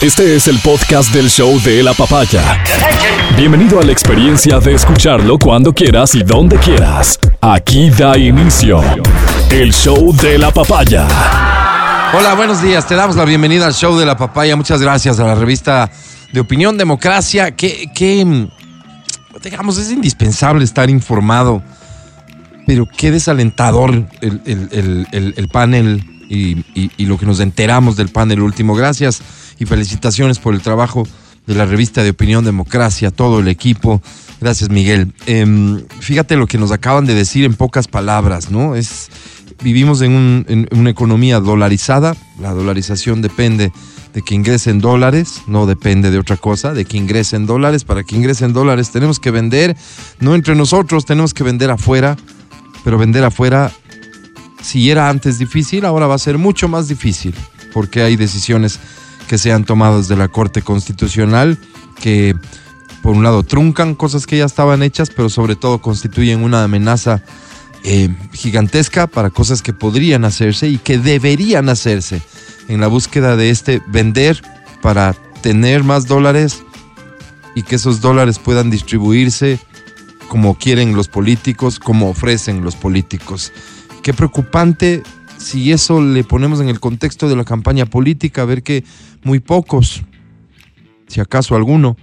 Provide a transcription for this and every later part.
Este es el podcast del show de la papaya. Bienvenido a la experiencia de escucharlo cuando quieras y donde quieras. Aquí da inicio el show de la papaya. Hola, buenos días. Te damos la bienvenida al show de la papaya. Muchas gracias a la revista de Opinión Democracia. Que, digamos, es indispensable estar informado. Pero qué desalentador el, el- el- el- el panel y lo que nos enteramos del panel último. Gracias y felicitaciones por el trabajo de la revista de Opinión Democracia, todo el equipo. Gracias, Miguel. Em, fíjate lo que nos acaban de decir en pocas palabras, ¿no? Es, vivimos en, un- en una economía dolarizada. La dolarización depende de que ingresen dólares, no depende de otra cosa, de que ingresen dólares. Para que ingresen dólares tenemos que vender, no entre nosotros, tenemos que vender afuera, pero vender afuera, si era antes difícil, ahora va a ser mucho más difícil, porque hay decisiones que se han tomado desde la Corte Constitucional que, por un lado, truncan cosas que ya estaban hechas, pero sobre todo constituyen una amenaza eh, gigantesca para cosas que podrían hacerse y que deberían hacerse en la búsqueda de este vender para tener más dólares y que esos dólares puedan distribuirse como quieren los políticos, como ofrecen los políticos. Qué preocupante si eso le ponemos en el contexto de la campaña política, ver que muy pocos, si acaso alguno,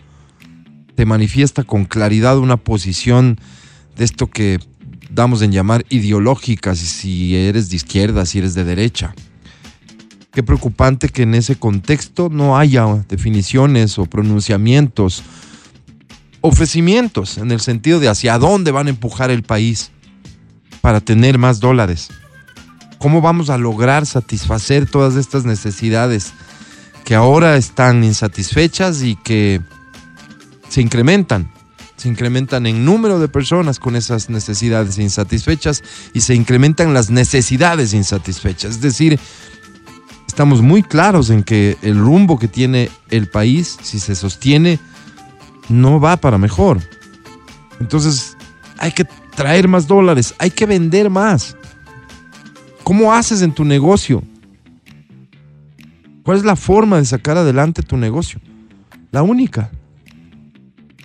te manifiesta con claridad una posición de esto que damos en llamar ideológica, si- eres de izquierda, si eres de derecha. Qué preocupante que en ese contexto no haya definiciones o pronunciamientos, ofrecimientos, en el sentido de hacia dónde van a empujar el país para tener más dólares. ¿Cómo vamos a lograr satisfacer todas estas necesidades que ahora están insatisfechas y que se incrementan? Se incrementan en número de personas con esas necesidades insatisfechas y se incrementan las necesidades insatisfechas. Es decir, estamos muy claros en que el rumbo que tiene el país, si se sostiene, no va para mejor. Entonces, hay que traer más dólares, hay que vender más. ¿Cómo haces en tu negocio? ¿Cuál es la forma de sacar adelante tu negocio? La única.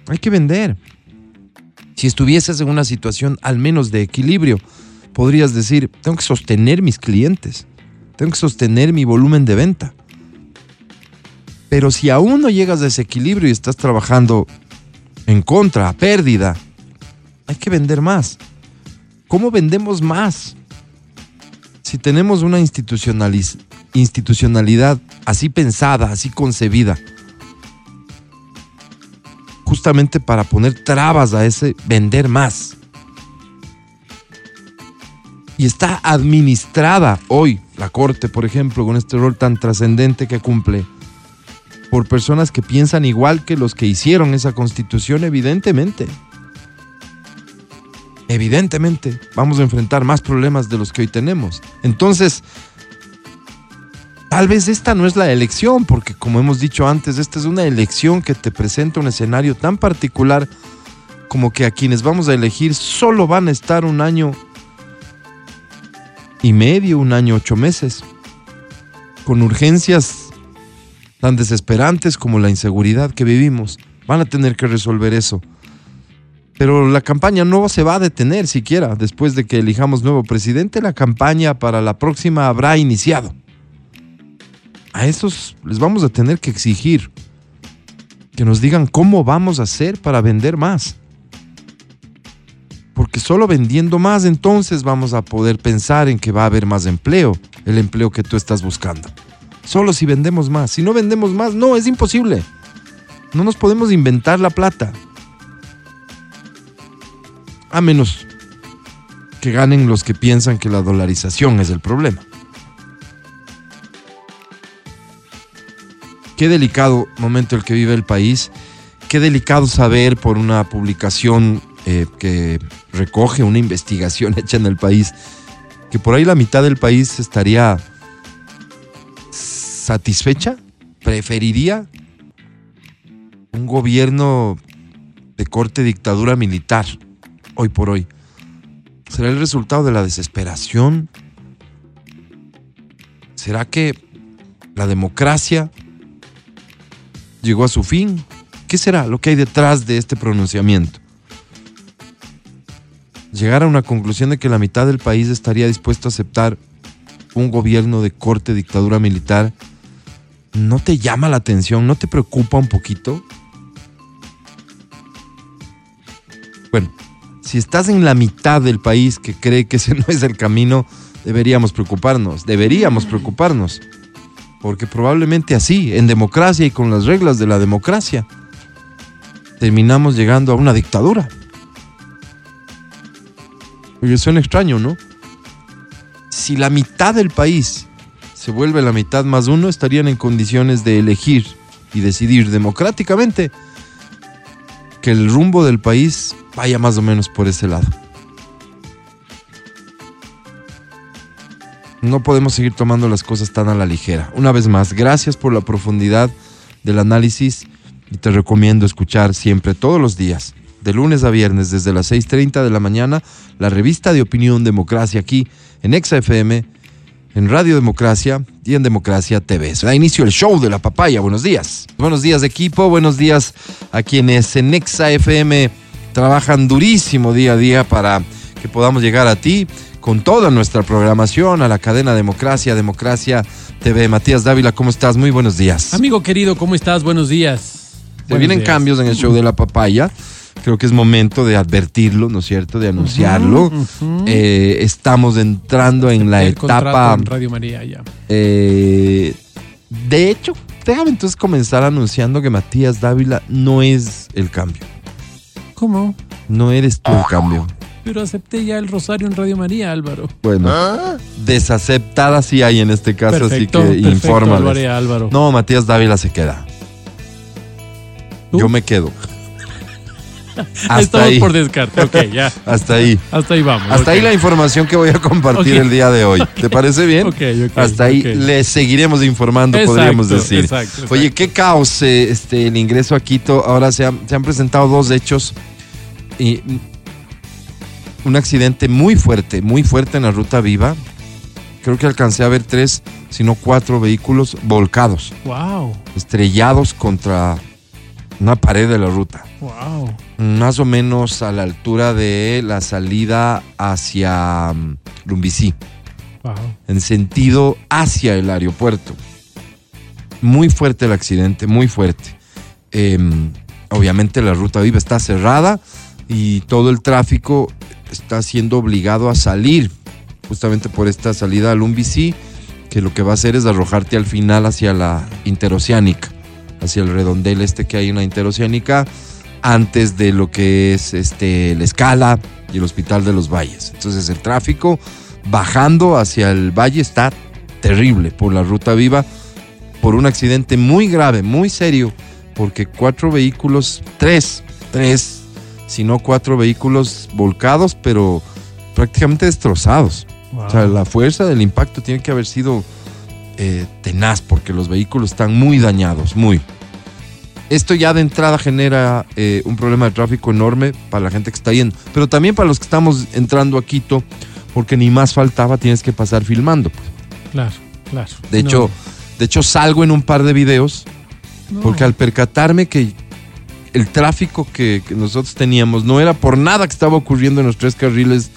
Hay que vender. Si estuvieses en una situación al menos de equilibrio, podrías decir, tengo que sostener mis clientes, tengo que sostener mi volumen de venta. Pero si aún no llegas a ese equilibrio y estás trabajando en contra, a pérdida, hay que vender más. ¿Cómo vendemos más? Si tenemos una institucionaliz- institucionalidad así pensada, así concebida, justamente para poner trabas a ese vender más. Y está administrada hoy la Corte, por ejemplo, con este rol tan trascendente que cumple, por personas que piensan igual que los que hicieron esa constitución, evidentemente. Evidentemente, vamos a enfrentar más problemas de los que hoy tenemos. Entonces, tal vez esta no es la elección, porque como hemos dicho antes, esta es una elección que te presenta un escenario tan particular como que a quienes vamos a elegir solo van a estar un año y medio, un año, ocho meses, con urgencias tan desesperantes como la inseguridad que vivimos. Van a tener que resolver eso. Pero la campaña no se va a detener siquiera. Después de que elijamos nuevo presidente, la campaña para la próxima habrá iniciado. A esos les vamos a tener que exigir que nos digan cómo vamos a hacer para vender más. Porque solo vendiendo más entonces vamos a poder pensar en que va a haber más empleo, el empleo que tú estás buscando. Solo si vendemos más. Si no vendemos más, no, es imposible. No nos podemos inventar la plata. A menos que ganen los que piensan que la dolarización es el problema. Qué delicado momento el que vive el país. Qué delicado saber por una publicación eh, que recoge una investigación hecha en el país que por ahí la mitad del país estaría satisfecha, preferiría un gobierno de corte dictadura militar, hoy por hoy. ¿Será el resultado de la desesperación? ¿Será que la democracia llegó a su fin. ¿Qué será lo que hay detrás de este pronunciamiento? Llegar a una conclusión de que la mitad del país estaría dispuesto a aceptar un gobierno de corte dictadura militar, ¿no te llama la atención? ¿No te preocupa un poquito? Bueno, si estás en la mitad del país que cree que ese no es el camino, deberíamos preocuparnos, deberíamos preocuparnos. Porque probablemente así, en democracia y con las reglas de la democracia, terminamos llegando a una dictadura. Oye, suena extraño, ¿no? Si la mitad del país se vuelve la mitad más uno, estarían en condiciones de elegir y decidir democráticamente que el rumbo del país vaya más o menos por ese lado. No podemos seguir tomando las cosas tan a la ligera. Una vez más, gracias por la profundidad del análisis y te recomiendo escuchar siempre, todos los días, de lunes a viernes, desde las 6.30 de la mañana, la revista de opinión Democracia aquí en ExaFM, en Radio Democracia y en Democracia TV. Da inicio el show de la papaya. Buenos días. Buenos días equipo, buenos días a quienes en ExaFM trabajan durísimo día a día para que podamos llegar a ti con toda nuestra programación, a la cadena Democracia, Democracia TV. Matías Dávila, ¿cómo estás? Muy buenos días. Amigo querido, ¿cómo estás? Buenos días. Se vienen cambios en el show de la papaya. Creo que es momento de advertirlo, ¿no es cierto? De anunciarlo. Eh, estamos entrando en la El etapa. en Radio María ya. eh, de hecho, déjame entonces comenzar anunciando que Matías Dávila no es el cambio. ¿Cómo? No eres tú el cambio. Pero acepté ya el rosario en Radio María, Álvaro. Bueno, desaceptada sí hay en este caso, perfecto, así que Álvaro. No, Matías Dávila se queda. ¿Tú? Yo me quedo. Hasta Estamos ahí. por descarte. Ok, ya. Hasta ahí. Hasta ahí vamos. Hasta ahí la información que voy a compartir el día de hoy. ¿Te parece bien? Ok, ok, Hasta ahí le seguiremos informando, Exacto, podríamos decir. exacto, exacto. Oye, qué caos eh, este, el ingreso a Quito. Ahora se han, se han presentado dos hechos. Y un accidente muy fuerte, muy fuerte en la ruta viva. Creo que alcancé a ver tres, si no cuatro vehículos volcados, Wow, estrellados contra una pared de la ruta. wow. Más o menos a la altura de la salida hacia mm, Lumbicí, Wow. en sentido hacia el aeropuerto. Muy fuerte el accidente, muy fuerte. Em, obviamente la ruta viva está cerrada y todo el tráfico está siendo obligado a salir justamente por esta salida al Lumbicí, que lo que va a hacer es arrojarte al final hacia la interoceánica, hacia el redondel este que hay en la interoceánica, antes de lo que es este, la escala y el Hospital de los Valles. Entonces el tráfico bajando hacia el valle está terrible por la ruta viva, por un accidente muy grave, muy serio, porque cuatro vehículos, tres, tres, si no cuatro vehículos volcados, pero prácticamente destrozados. wow. O sea, la fuerza del impacto tiene que haber sido eh, tenaz porque los vehículos están muy dañados, muy. Esto ya de entrada genera eh, un problema de tráfico enorme para la gente que está yendo, pero también para los que estamos entrando a Quito, porque ni más faltaba, tienes que pasar filmando. pues. Claro, claro. De No, hecho, de hecho salgo en un par de videos no. porque al percatarme que el tráfico que, que nosotros teníamos no era por nada que estaba ocurriendo en los tres carriles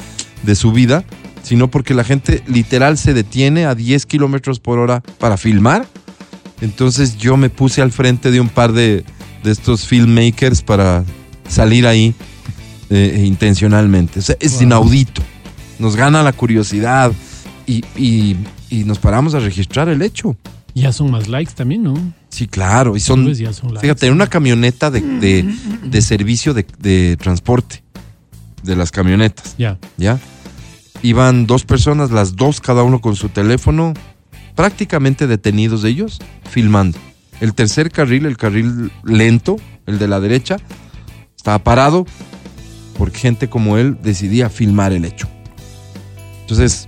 de subida, sino porque la gente literal se detiene a 10 kilómetros por hora para filmar. Entonces yo me puse al frente de un par de, de estos filmmakers para salir ahí eh, intencionalmente. O sea, es Wow. inaudito. Nos gana la curiosidad y, y- y nos paramos a registrar el hecho. Ya son más likes también, ¿no? Sí, claro. Y son, ya son. Fíjate, en una camioneta de, de- de servicio de, de transporte, de las camionetas, Ya. ¿ya? Iban dos personas, las dos, cada uno con su teléfono, prácticamente detenidos ellos, filmando. El tercer carril, el carril lento, el de la derecha, estaba parado porque gente como él decidía filmar el hecho. Entonces,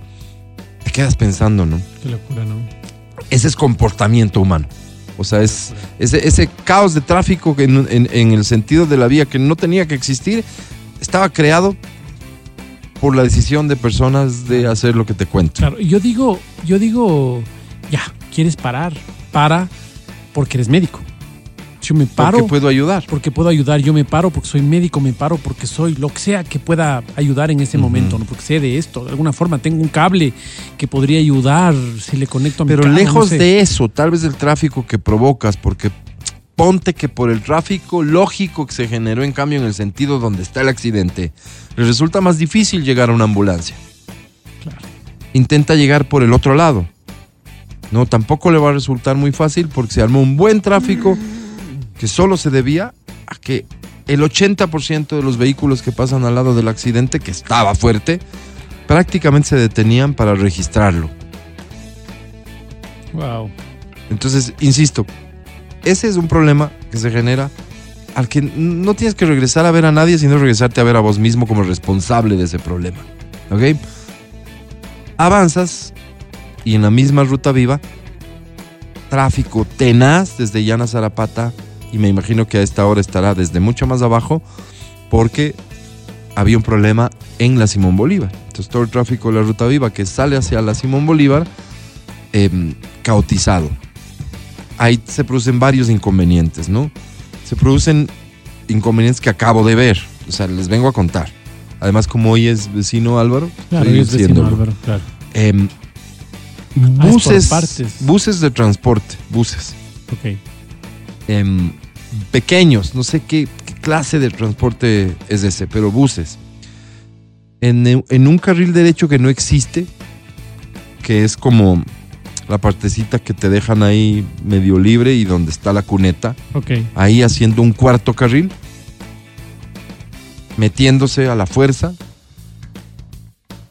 te quedas pensando, ¿no? Qué locura, ¿no? ese es comportamiento humano. O sea, es ese, ese caos de tráfico en el sentido de la vía que no tenía que existir, estaba creado por la decisión de personas de hacer lo que te cuento. Claro, yo digo, yo digo, ya, ¿quieres parar? Para porque eres médico. Yo me paro. Porque puedo ayudar. porque puedo ayudar, yo me paro porque soy médico, me paro porque soy lo que sea que pueda ayudar en ese momento, ¿no? porque sé de esto, de alguna forma tengo un cable que podría ayudar si le conecto a mi Pero carro, no lejos sé. de eso, tal vez del tráfico que provocas, porque ponte que por el tráfico lógico que se generó en cambio en el sentido donde está el accidente, le resulta más difícil llegar a una ambulancia. Claro. Intenta llegar por el otro lado. No, tampoco le va a resultar muy fácil porque se armó un buen tráfico que solo se debía a que el 80% de los vehículos que pasan al lado del accidente, que estaba fuerte, prácticamente se detenían para registrarlo. Wow. Entonces, insisto, ese es un problema que se genera al que no tienes que regresar a ver a nadie, sino regresarte a ver a vos mismo como responsable de ese problema. ¿Ok? Avanzas y en la misma ruta viva, tráfico tenaz desde Llana Zarapata y me imagino que a esta hora estará desde mucho más abajo porque había un problema en la Simón Bolívar. Entonces todo el tráfico de la ruta viva que sale hacia la Simón Bolívar, em, caotizado. Ahí se producen varios inconvenientes, ¿no? Se producen inconvenientes que acabo de ver, o sea, les vengo a contar. Además, como hoy es vecino Álvaro, Claro, estoy y es vecino. Álvaro, claro. Ah, por buses, partes. buses de transporte, buses Ok. Em, pequeños, no sé qué, qué clase de transporte es ese, pero buses. En, en un carril derecho que no existe, que es como la partecita que te dejan ahí medio libre y donde está la cuneta, ahí haciendo un cuarto carril, metiéndose a la fuerza,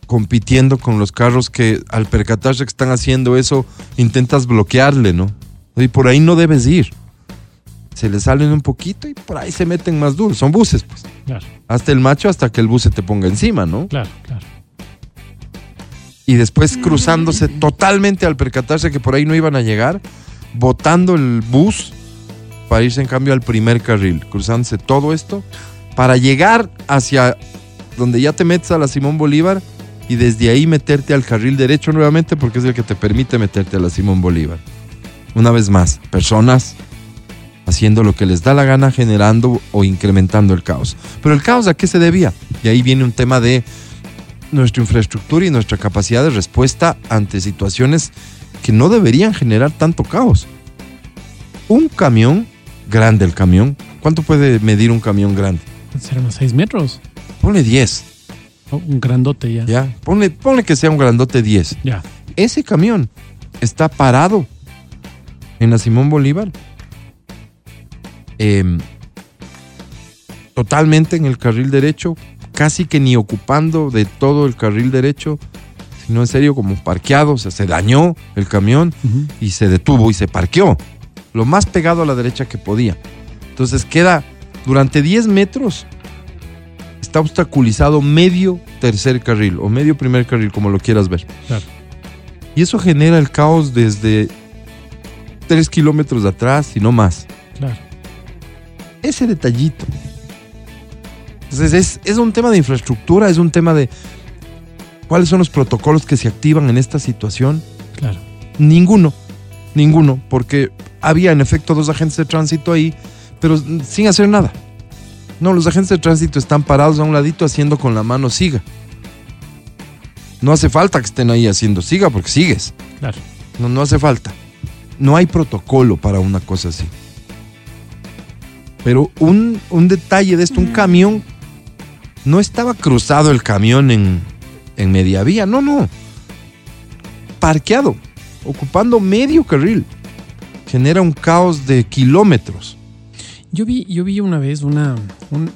compitiendo con los carros que al percatarse que están haciendo eso, intentas bloquearle, ¿no? Y por ahí no debes ir. Se le salen un poquito y por ahí se meten más duro. Son buses, pues. Claro, Hasta el macho hasta que el bus se te ponga encima, ¿no? claro, claro. y después cruzándose totalmente al percatarse que por ahí no iban a llegar, botando el bus para irse en cambio al primer carril, cruzándose todo esto para llegar hacia donde ya te metes a la Simón Bolívar y desde ahí meterte al carril derecho nuevamente porque es el que te permite meterte a la Simón Bolívar. Una vez más, personas haciendo lo que les da la gana, generando o incrementando el caos. Pero el caos a qué se debía? Y ahí viene un tema de nuestra infraestructura y nuestra capacidad de respuesta ante situaciones que no deberían generar tanto caos. Un camión, grande el camión, ¿cuánto puede medir un camión grande? Serán unos 6 metros. Ponle 10, Oh, un grandote ya. ¿ya? Ponle, ponle que sea un grandote 10. Ya. Ese camión está parado en la Simón Bolívar. Em, totalmente en el carril derecho, casi que ni ocupando de todo el carril derecho, sino en serio como parqueado, o sea, se dañó el camión y se detuvo y se parqueó, lo más pegado a la derecha que podía. Entonces queda durante 10 metros, está obstaculizado medio tercer carril o medio primer carril, como lo quieras ver. Claro. Y eso genera el caos desde 3 kilómetros de atrás y no más. Claro. Ese detallito. Entonces es, es un tema de infraestructura, es un tema de cuáles son los protocolos que se activan en esta situación. Claro. Ninguno, ninguno, porque había en efecto dos agentes de tránsito ahí, pero sin hacer nada. No, los agentes de tránsito están parados a un ladito haciendo con la mano siga. No hace falta que estén ahí haciendo siga porque sigues. Claro. No, no hace falta. No hay protocolo para una cosa así. Pero un, un detalle de esto, un camión, no estaba cruzado el camión en, en media vía, no, no. Parqueado, ocupando medio carril. Genera un caos de kilómetros. Yo vi, yo vi una vez una, un-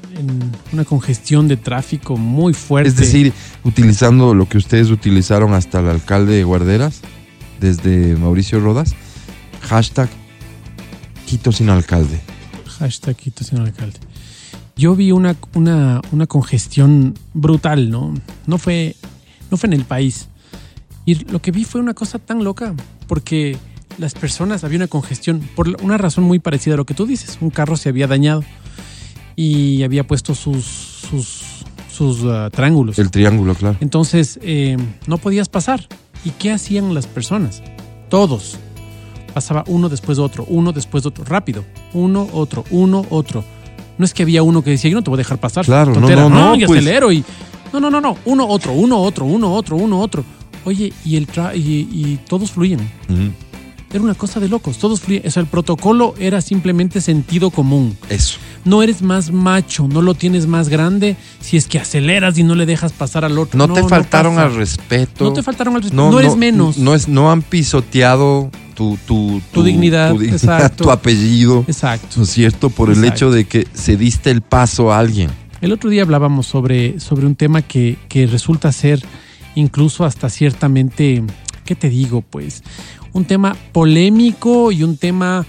una congestión de tráfico muy fuerte. Es decir, utilizando lo que ustedes utilizaron hasta el alcalde de Guarderas, desde Mauricio Rodas, hashtag Quito sin alcalde. Hashtag Quito sin alcalde. Yo vi una, una, una congestión brutal, ¿no? No fue, no fue en el país. Y lo que vi fue una cosa tan loca, porque las personas, había una congestión, por una razón muy parecida a lo que tú dices. Un carro se había dañado y había puesto sus, sus, sus ah, triángulos. El triángulo, claro. Entonces, eh, no podías pasar. ¿Y qué hacían las personas? Todos. Pasaba uno después de otro, uno después de otro, rápido, uno, otro, uno, otro. No es que había uno que decía, yo no te voy a dejar pasar. Claro, no, tontera, no, no, y pues. acelero y... No, no, no, no, uno, otro, uno, otro, uno, otro, uno, otro. Oye, y, el tra- y, y todos fluyen. Era una cosa de locos, todos fluyen. O sea, el protocolo era simplemente sentido común. Eso. No eres más macho, no lo tienes más grande si es que aceleras y no le dejas pasar al otro. No, te faltaron al respeto. No te faltaron al respeto. No, eres menos. No, es, no han pisoteado tu, tu, Tu dignidad, exacto. tu apellido. Exacto. ¿No es cierto? Por el hecho de que se diste el paso a alguien. El otro día hablábamos sobre, sobre un tema que, que resulta ser incluso hasta ciertamente, ¿qué te digo? Pues un tema polémico y un tema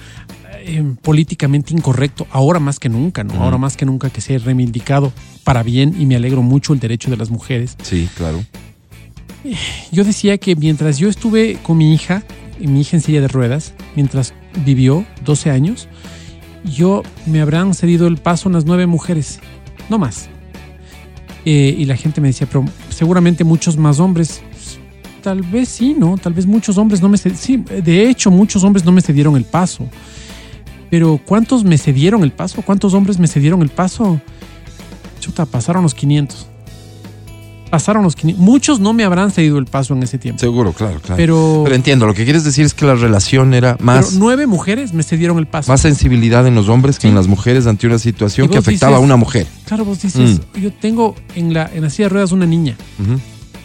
eh, políticamente incorrecto, ahora más que nunca, ¿no? Ahora más que nunca que se ha reivindicado para bien y me alegro mucho el derecho de las mujeres. Sí, claro. Yo decía que mientras yo estuve con mi hija, y mi hija en silla de ruedas, mientras vivió 12 años, yo me habrán cedido el paso unas nueve mujeres, no más. Eh, y la gente me decía, pero seguramente muchos más hombres. Tal vez sí, ¿no? Tal vez muchos hombres no me cedieron. Sí, de hecho, muchos hombres no me cedieron el paso. Pero ¿cuántos me cedieron el paso? ¿Cuántos hombres me cedieron el paso? Chuta, pasaron los 500. Pasaron los 500. Muchos no me habrán cedido el paso en ese tiempo. Seguro, claro, claro. Pero, Pero, entiendo, lo que quieres decir es que la relación era pero más, nueve mujeres me cedieron el paso. más sensibilidad en los hombres que Sí. en las mujeres ante una situación que afectaba dices- a una mujer. Claro, vos dices, Mm. yo tengo en la, en la silla de ruedas una niña.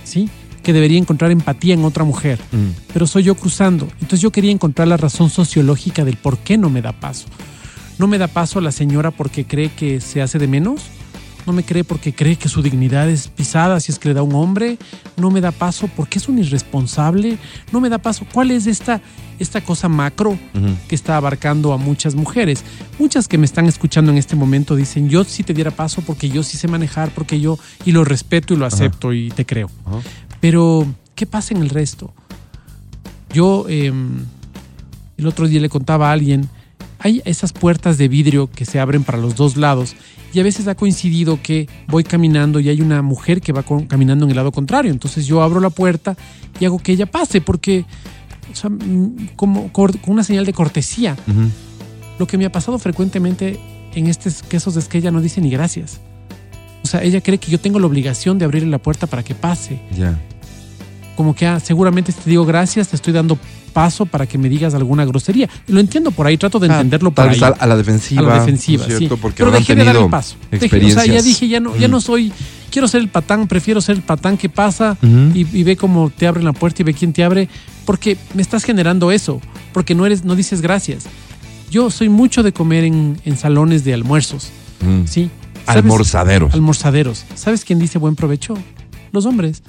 ¿sí? Que debería encontrar empatía en otra mujer. Mm. pero soy yo cruzando. Entonces yo quería encontrar la razón sociológica del por qué no me da paso. No me da paso la señora porque cree que se hace de menos. No me cree porque cree que su dignidad es pisada si es que le da un hombre. No me da paso porque es un irresponsable. No me da paso. ¿Cuál es esta, esta cosa macro Ujú. que está abarcando a muchas mujeres? Muchas que me están escuchando en este momento dicen, yo sí te diera paso porque yo sí sé manejar, porque yo, y lo respeto y lo acepto y te creo. Ajá. Pero, ¿qué pasa en el resto? Yo eh, el otro día le contaba a alguien, hay esas puertas de vidrio que se abren para los dos lados y a veces ha coincidido que voy caminando y hay una mujer que va con- caminando en el lado contrario. Entonces yo abro la puerta y hago que ella pase porque, o sea, mm, como con una señal de cortesía. Lo que me ha pasado frecuentemente en estos casos es que ella no dice ni gracias. O sea, ella cree que yo tengo la obligación de abrirle la puerta para que pase Ya. como que ah, seguramente te digo gracias, te estoy dando paso para que me digas alguna grosería. Lo entiendo por ahí, trato de Ah, entenderlo por Tal ahí. a, la defensiva. a la defensiva, ¿no cierto? sí. Porque Pero habrán dejé de dar tenido el paso. Dejé- o sea, ya dije, ya no, ya no soy, quiero ser el patán, prefiero ser el patán que pasa y, y ve cómo te abren la puerta y ve quién te abre, porque me estás generando eso, porque no eres, no dices gracias. Yo soy mucho de comer en, en salones de almuerzos. ¿sí? ¿Sabes? Almorzaderos. Almorzaderos. ¿Sabes quién dice buen provecho? Los hombres.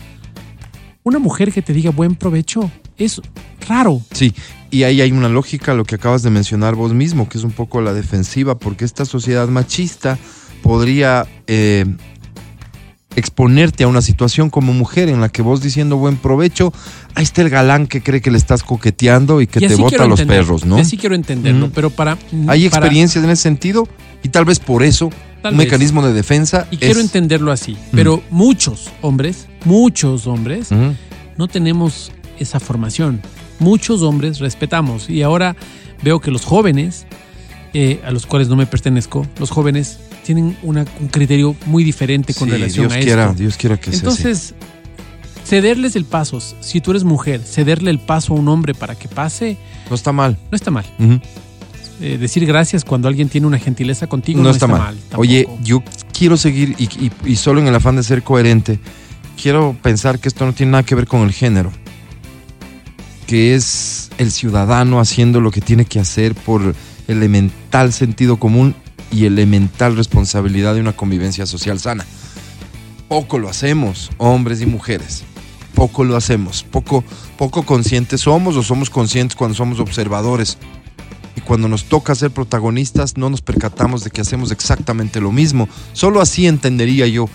Una mujer que te diga buen provecho es raro. Sí, y ahí hay una lógica, lo que acabas de mencionar vos mismo, que es un poco la defensiva, porque esta sociedad machista podría eh, exponerte a una situación como mujer en la que vos diciendo buen provecho, ahí está el galán que cree que le estás coqueteando y que Y te bota quiero los perros, ¿no? Y así quiero entenderlo, pero para... Hay para- experiencias en ese sentido y tal vez por eso Tal un vez. mecanismo de defensa Y quiero entenderlo así. Pero muchos hombres, muchos hombres, no tenemos esa formación. Muchos hombres respetamos. Y ahora veo que los jóvenes, eh, a los cuales no me pertenezco, los jóvenes tienen una- un criterio muy diferente con Sí, relación Dios a quiera, esto. Dios quiera que sea así. Entonces, cederles el paso, si tú eres mujer, cederle el paso a un hombre para que pase, No está mal. no está mal. Ujú. Eh, decir gracias cuando alguien tiene una gentileza contigo no, está, mal. Oye, yo quiero seguir y, y- y solo en el afán de ser coherente, quiero pensar que esto no tiene nada que ver con el género, que es el ciudadano haciendo lo que tiene que hacer por elemental sentido común y elemental responsabilidad de una convivencia social sana. Poco lo hacemos, hombres y mujeres. Poco lo hacemos, poco, poco conscientes somos o somos conscientes cuando somos observadores. Cuando nos toca ser protagonistas no nos percatamos de que hacemos exactamente lo mismo. Solo así entendería yo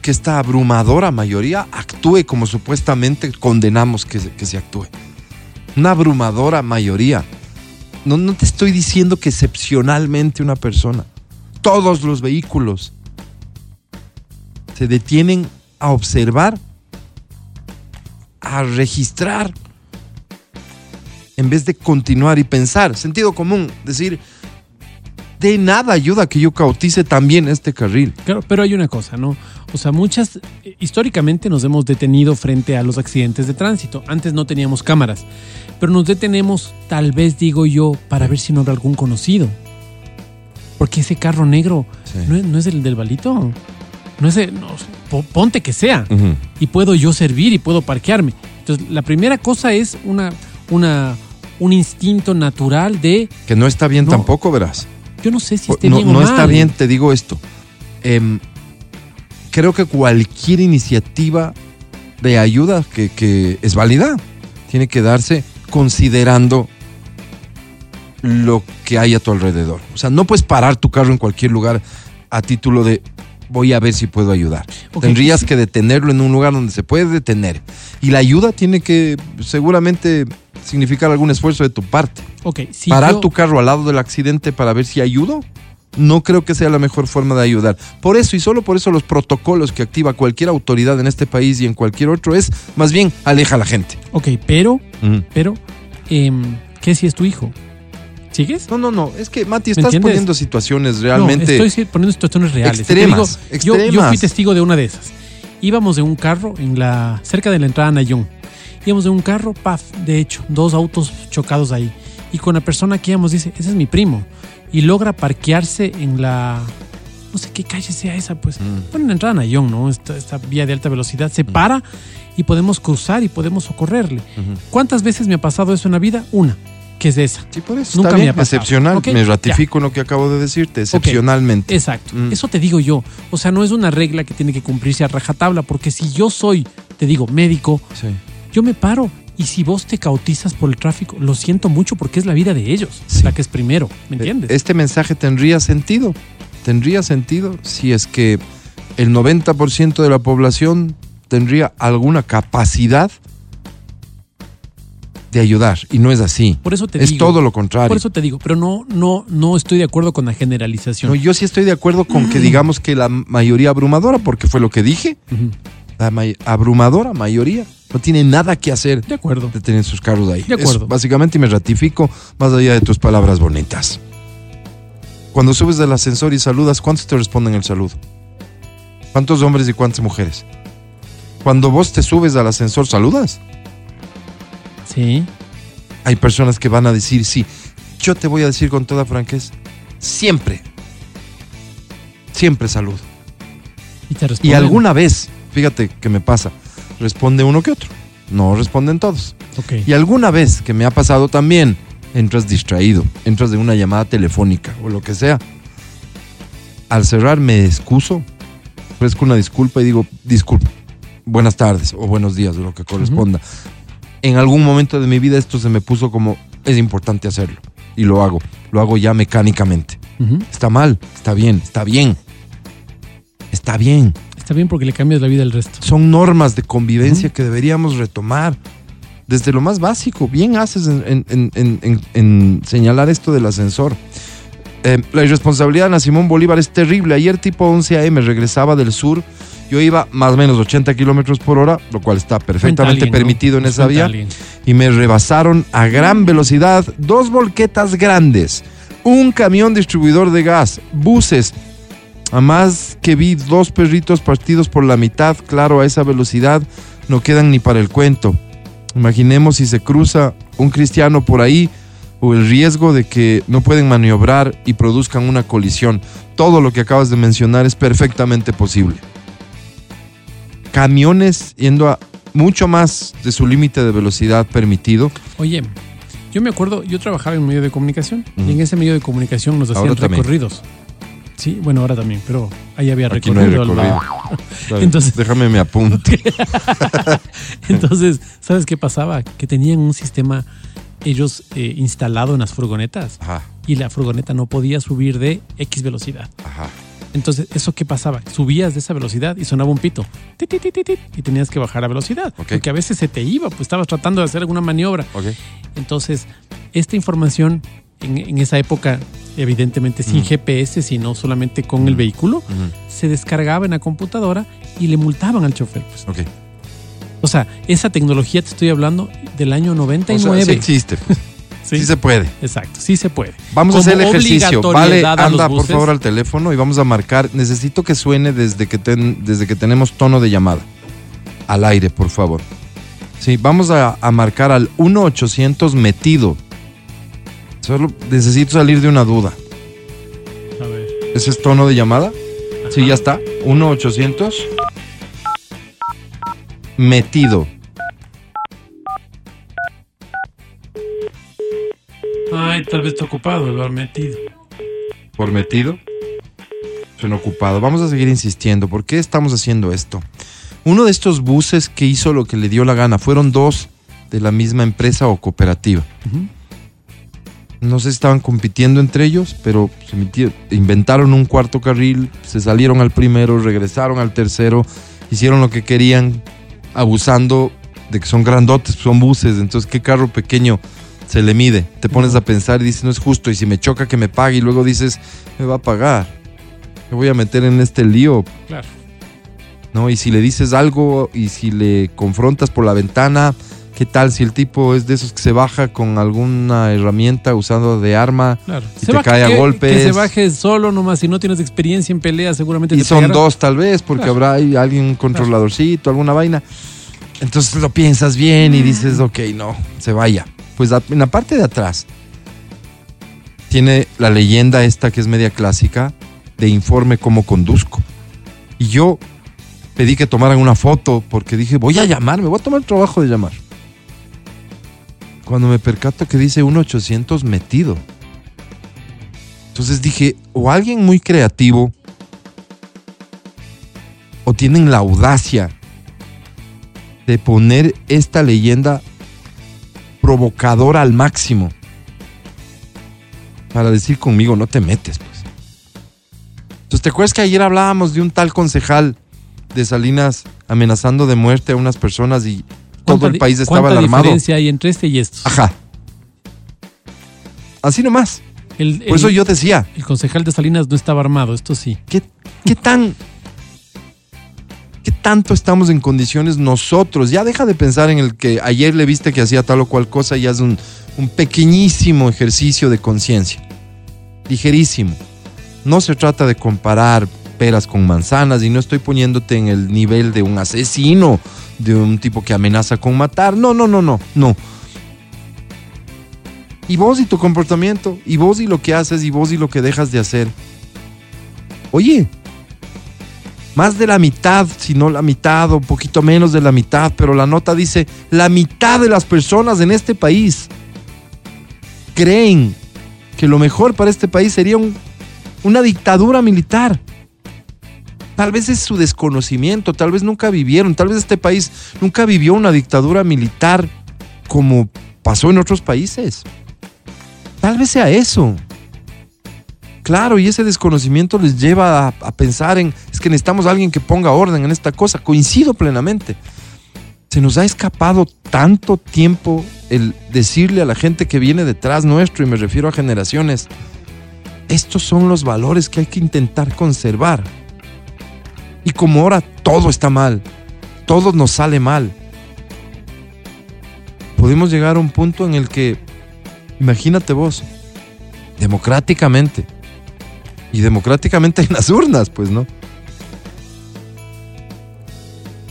que esta abrumadora mayoría actúe como supuestamente condenamos que, que se actúe. Una abrumadora mayoría. No, no te estoy diciendo que excepcionalmente una persona. Todos los vehículos se detienen a observar, a registrar en vez de continuar y pensar, sentido común, decir, de nada ayuda que yo cautice también este carril. Claro, pero hay una cosa, ¿no? O sea, muchas, históricamente nos hemos detenido frente a los accidentes de tránsito. Antes no teníamos cámaras, pero nos detenemos, tal vez digo yo, para ver si no habrá algún conocido. Porque ese carro negro Sí. no, es, no es el del balito. No es el, no, ponte que sea. Y puedo yo servir y puedo parquearme. Entonces, la primera cosa es una, una, un instinto natural de, Que no está bien No. tampoco, verás. yo no sé si esté no bien o no mal. está bien, te digo esto. Em, creo que cualquier iniciativa de ayuda que, que es válida tiene que darse considerando lo que hay a tu alrededor. O sea, no puedes parar tu carro en cualquier lugar a título de voy a ver si puedo ayudar. Tendrías que detenerlo en un lugar donde se puede detener. Y la ayuda tiene que seguramente significar algún esfuerzo de tu parte. Ok, si Parar yo- tu carro al lado del accidente para ver si ayudo, no creo que sea la mejor forma de ayudar. Por eso y solo por eso los protocolos que activa cualquier autoridad en este país y en cualquier otro es más bien aleja a la gente. Ok, pero, pero, em, ¿qué si es tu hijo? ¿Sigues? No, no, no, es que Mati ¿Me estás entiendes? poniendo situaciones realmente No, estoy poniendo situaciones reales. Extremas, yo- Yo, fui testigo de una de esas. Íbamos en un carro en la cerca de la entrada a Nayón. Íbamos en un carro, paf, de hecho, dos autos chocados ahí. Y con la persona que íbamos dice, ese es mi primo. Y logra parquearse en la... No sé qué calle sea esa, pues. Mm. Bueno, en la entrada a Nayón, ¿no? Esta, esta vía de alta velocidad. Se para y podemos cruzar y podemos socorrerle. ¿Cuántas veces me ha pasado eso en la vida? Una, que es esa. Sí, por eso Nunca está me bien, ha pasado. excepcional. Me ratifico en lo que acabo de decirte, excepcionalmente. Exacto. Mm. Eso te digo yo. O sea, no es una regla que tiene que cumplirse a rajatabla, porque si yo soy, te digo, médico, Sí. Yo me paro. Y si vos te cautizas por el tráfico, lo siento mucho porque es la vida de ellos, Sí. la que es primero, ¿me entiendes? Este mensaje tendría sentido. Tendría sentido si es que el 90% de la población tendría alguna capacidad de ayudar. Y no es así. por eso te Es digo. todo lo contrario. Por eso te digo, pero no, no, no estoy de acuerdo con la generalización. No, yo sí estoy de acuerdo con que digamos que la mayoría abrumadora, porque fue lo que dije, la may- abrumadora mayoría no tiene nada que hacer De acuerdo. de tener sus carros ahí. De acuerdo. Eso, básicamente me ratifico más allá de tus palabras bonitas. Cuando subes del ascensor y saludas, ¿cuántos te responden el saludo? ¿Cuántos hombres y cuántas mujeres? Cuando vos te subes al ascensor, ¿saludas? Sí. Hay personas que van a decir sí. Yo te voy a decir con toda franqueza, siempre, siempre saludo. Y te Y alguna vez, fíjate que me pasa, responde uno que otro. No responden todos. Y alguna vez que me ha pasado también, entras distraído, entras de una llamada telefónica o lo que sea. Al cerrar me excuso, ofrezco una disculpa y digo, disculpa, buenas tardes o buenos días, o lo que corresponda. En algún momento de mi vida esto se me puso como, es importante hacerlo. Y lo hago, lo hago ya mecánicamente. Está mal, está bien, está bien. Está bien. Está bien porque le cambias la vida al resto. Son normas de convivencia que deberíamos retomar. Desde lo más básico, bien haces en, en- en- en- en- en señalar esto del ascensor. Eh, la irresponsabilidad de Ana Simón Bolívar es terrible. Ayer tipo 11 a.m. regresaba del sur. Yo iba más o menos 80 kilómetros por hora, lo cual está perfectamente permitido en esa vía. Y me rebasaron a gran velocidad dos volquetas grandes, un camión distribuidor de gas, buses. Además que vi dos perritos partidos por la mitad, claro, a esa velocidad no quedan ni para el cuento. Imaginemos si se cruza un cristiano por ahí o el riesgo de que no pueden maniobrar y produzcan una colisión. Todo lo que acabas de mencionar es perfectamente posible. Camiones yendo a mucho más de su límite de velocidad permitido. Oye, yo me acuerdo, yo trabajaba en un medio de comunicación y en ese medio de comunicación nos hacían Ahora también. Sí, bueno, ahora también, pero ahí había Aquí no hay recorrido. lado. Entonces, déjame me apunte. Entonces, ¿sabes qué pasaba? Que tenían un sistema ellos eh, instalado en las furgonetas Ajá, y la furgoneta no podía subir de X velocidad. ajá. Entonces, ¿eso qué pasaba? Subías de esa velocidad y sonaba un pito. Tit, tit, tit, tit, y tenías que bajar a velocidad. Porque a veces se te iba, pues estabas tratando de hacer alguna maniobra. Entonces, esta información en, en esa época, evidentemente sin Mm. GPS, sino solamente con el vehículo, se descargaba en la computadora y le multaban al chofer. Pues. O sea, esa tecnología te estoy hablando del año O 99. sea, sí existe. Sí. Sí se puede. Exacto, sí se puede. Vamos a hacer el ejercicio. Vale, anda por favor al teléfono y vamos a marcar. Necesito que suene desde que, ten- desde que tenemos tono de llamada. Al aire, por favor. Sí, vamos a, a marcar al 1-800 metido. Solo necesito salir de una duda. A ver. ¿Ese es tono de llamada? Sí, ya está. 1-800 metido. Ay, tal vez está ocupado el bar metido. por metido. Suena ocupado. Vamos a seguir insistiendo. ¿Por qué estamos haciendo esto? Uno de estos buses que hizo lo que le dio la gana fueron dos de la misma empresa o cooperativa. No sé si estaban compitiendo entre ellos, pero se inventaron un cuarto carril, se salieron al primero, regresaron al tercero, hicieron lo que querían, abusando de que son grandotes, son buses. Entonces, ¿qué carro pequeño se le mide? Te pones a pensar y dices, no es justo. Y si me choca, que me pague. Y luego dices, me va a pagar. Me voy a meter en este lío. Claro. ¿no? Y si le dices algo y si le confrontas por la ventana, ¿qué tal si el tipo es de esos que se baja con alguna herramienta usando de arma Claro. Y te cae a que- golpes. Que se baje solo nomás. Si no tienes experiencia en pelea, seguramente y te son dos tal vez porque Claro. habrá ahí alguien un controladorcito, alguna vaina? Entonces lo piensas bien y dices, ok, no, se vaya. Pues en la parte de atrás tiene la leyenda esta que es media clásica de informe cómo conduzco. Y yo pedí que tomaran una foto porque dije, voy a llamar, me voy a tomar el trabajo de llamar. Cuando me percato que dice 1800 metido. Entonces dije, o alguien muy creativo, o tienen la audacia de poner esta leyenda provocadora al máximo para decir conmigo, no te metes, pues. Entonces, ¿te acuerdas que ayer hablábamos de un tal concejal de Salinas amenazando de muerte a unas personas y todo ¿Cuánta el país estaba ¿Cuánta alarmado? diferencia hay entre este y estos? Ajá. Así nomás. El, Por eso yo decía, el concejal de Salinas no estaba armado, esto sí. ¿qué, qué tan... ¿Qué tanto estamos en condiciones nosotros? Ya deja de pensar en el que ayer le viste que hacía tal o cual cosa y haz un, un pequeñísimo ejercicio de conciencia. Ligerísimo. No se trata de comparar peras con manzanas y no estoy poniéndote en el nivel de un asesino, de un tipo que amenaza con matar. No, no, no, no, no. Y vos y tu comportamiento, y vos y lo que haces, y vos y lo que dejas de hacer. Oye, más de la mitad, si no la mitad o un poquito menos de la mitad, pero la nota dice, la mitad de las personas en este país creen que lo mejor para este país sería un- una dictadura militar. Tal vez es su desconocimiento, tal vez nunca vivieron, tal vez este país nunca vivió una dictadura militar como pasó en otros países. Tal vez sea eso. Claro, y ese desconocimiento les lleva a, pensar en, es que necesitamos a alguien que ponga orden en esta cosa. Coincido plenamente. Se nos ha escapado tanto tiempo el decirle a la gente que viene detrás nuestro, y me refiero a generaciones, estos son los valores que hay que intentar conservar. Y como ahora todo está mal, todo nos sale mal, podemos llegar a un punto en el que, imagínate vos, democráticamente, y democráticamente en las urnas, pues, ¿no?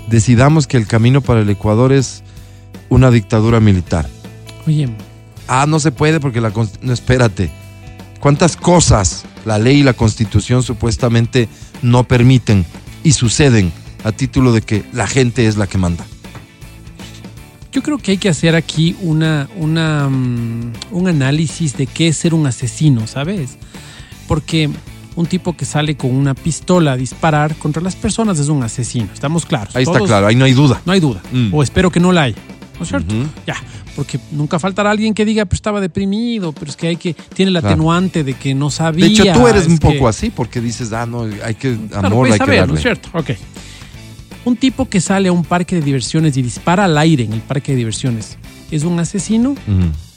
Decidamos que el camino para el Ecuador es una dictadura militar. Oye, Ah, no se puede porque la... No, espérate. ¿Cuántas cosas la ley y la constitución supuestamente no permiten y suceden a título de que la gente es la que manda? yo creo que hay que hacer aquí una, una, mm, un análisis de qué es ser un asesino, ¿sabes? Porque un tipo que sale con una pistola a disparar contra las personas es un asesino, estamos claros. Ahí está claro, ahí no hay duda. No hay duda. Mm. O espero que no la haya. ¿No es cierto? Ya, porque nunca faltará alguien que diga, pero estaba deprimido, pero es que hay que, tiene Claro. atenuante de que no sabía. De hecho, tú eres es un que- poco así porque dices, ah, no, hay que, Claro, amor, puedes hay que ¿no es cierto? Ok. Un tipo que sale a un parque de diversiones y dispara al aire en el parque de diversiones, ¿es un asesino?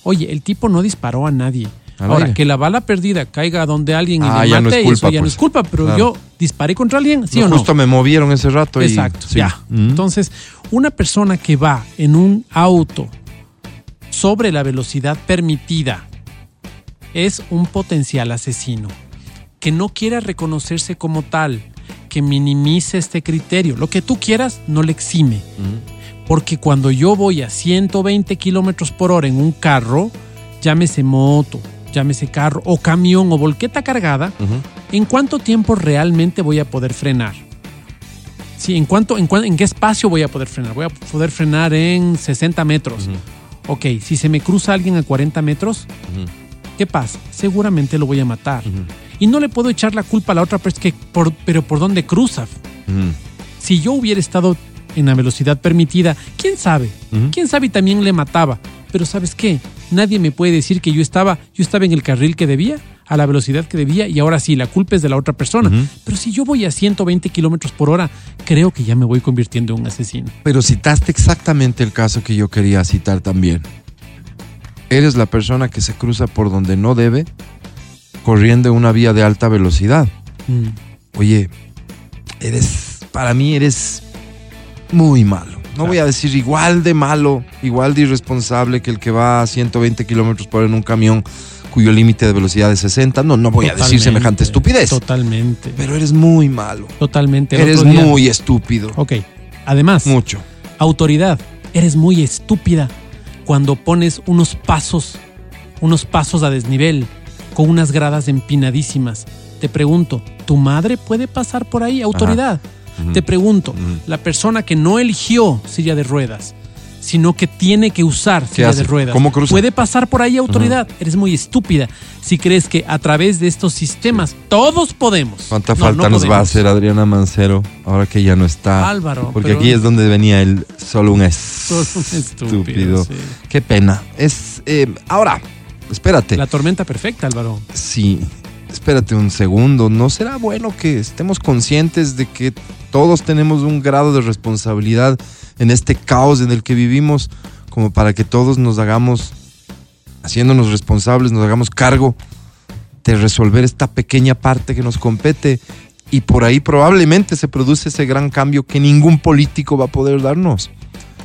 Oye, el tipo no disparó a nadie. Ahora, aire. que la bala perdida caiga donde alguien y Ah, le ya no mate, es culpa, eso ya no pues. es culpa, pero Claro. yo disparé contra alguien, ¿sí No, o no? Justo me movieron ese rato y... Exacto, sí. ya. Entonces, una persona que va en un auto sobre la velocidad permitida es un potencial asesino que no quiera reconocerse como tal, que minimice este criterio. Lo que tú quieras no le exime. Porque cuando yo voy a 120 kilómetros por hora en un carro, llámese moto, llámese carro o camión o volqueta cargada, ¿en cuánto tiempo realmente voy a poder frenar? Sí, ¿en, cuánto, en, en qué espacio voy a poder frenar? Voy a poder frenar en 60 metros. Ok, si se me cruza alguien a 40 metros, ¿qué pasa? Seguramente lo voy a matar. Y no le puedo echar la culpa a la otra persona, que por, pero ¿por dónde cruza? Si yo hubiera estado en la velocidad permitida, ¿quién sabe? ¿Quién sabe? Y también le mataba. Pero ¿sabes qué? Nadie me puede decir que yo estaba, yo estaba en el carril que debía, a la velocidad que debía, y ahora sí, la culpa es de la otra persona. Pero si yo voy a 120 kilómetros por hora, creo que ya me voy convirtiendo en un asesino. Pero citaste exactamente el caso que yo quería citar también. Eres la persona que se cruza por donde no debe, corriendo en una vía de alta velocidad. Mm. Oye, eres, para mí eres muy malo. No voy a decir igual de malo, igual de irresponsable que el que va a 120 kilómetros por hora en un camión cuyo límite de velocidad es 60. No, no voy a decir semejante estupidez. Totalmente. Pero eres muy malo. Totalmente. El Eres muy estúpido. Ok. Además, Mucho. autoridad, eres muy estúpida cuando pones unos pasos, unos pasos a desnivel, con unas gradas empinadísimas. Te pregunto, ¿tu madre puede pasar por ahí? Autoridad. Te pregunto, la persona que no eligió silla de ruedas, sino que tiene que usar silla hace? de ruedas, ¿Cómo cruza? puede pasar por ahí autoridad. Eres muy estúpida si crees que a través de estos sistemas todos podemos. ¿Cuánta No, falta no nos va a hacer Adriana Mancero ahora que ya no está? Álvaro, Porque pero- aquí es donde venía el solo un Solo un estúpido. estúpido, sí. Qué pena. Es eh, ahora, espérate. La tormenta perfecta, Álvaro. Sí, espérate un segundo. ¿No será bueno que estemos conscientes de que todos tenemos un grado de responsabilidad en este caos en el que vivimos, como para que todos nos hagamos, haciéndonos responsables, nos hagamos cargo de resolver esta pequeña parte que nos compete? Y por ahí probablemente se produce ese gran cambio que ningún político va a poder darnos.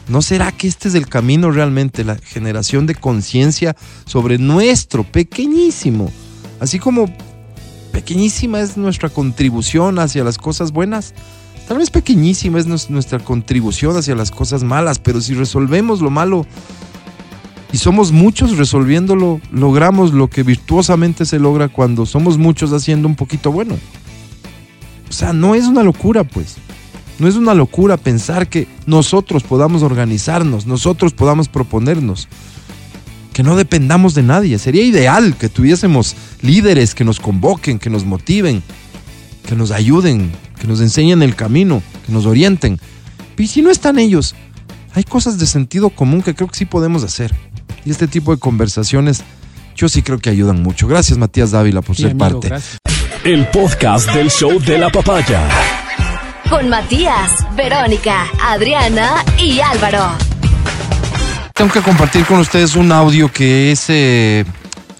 ¿No será que este es el camino realmente, la generación de conciencia sobre nuestro pequeñísimo, así como pequeñísima es nuestra contribución hacia las cosas buenas? Tal vez pequeñísima es nuestra contribución hacia las cosas malas, pero si resolvemos lo malo y somos muchos resolviéndolo, logramos lo que virtuosamente se logra cuando somos muchos haciendo un poquito bueno. O sea, no es una locura, pues. No es una locura pensar que nosotros podamos organizarnos, nosotros podamos proponernos, que no dependamos de nadie. Sería ideal que tuviésemos líderes que nos convoquen, que nos motiven, que nos ayuden, que nos enseñen el camino, que nos orienten. Y si no están ellos, hay cosas de sentido común que creo que sí podemos hacer. Y este tipo de conversaciones yo sí creo que ayudan mucho. Gracias Matías Dávila por Sí, ser amigo, parte. gracias. El podcast del show de la papaya. Con Matías, Verónica, Adriana y Álvaro. Tengo que compartir con ustedes un audio que es eh,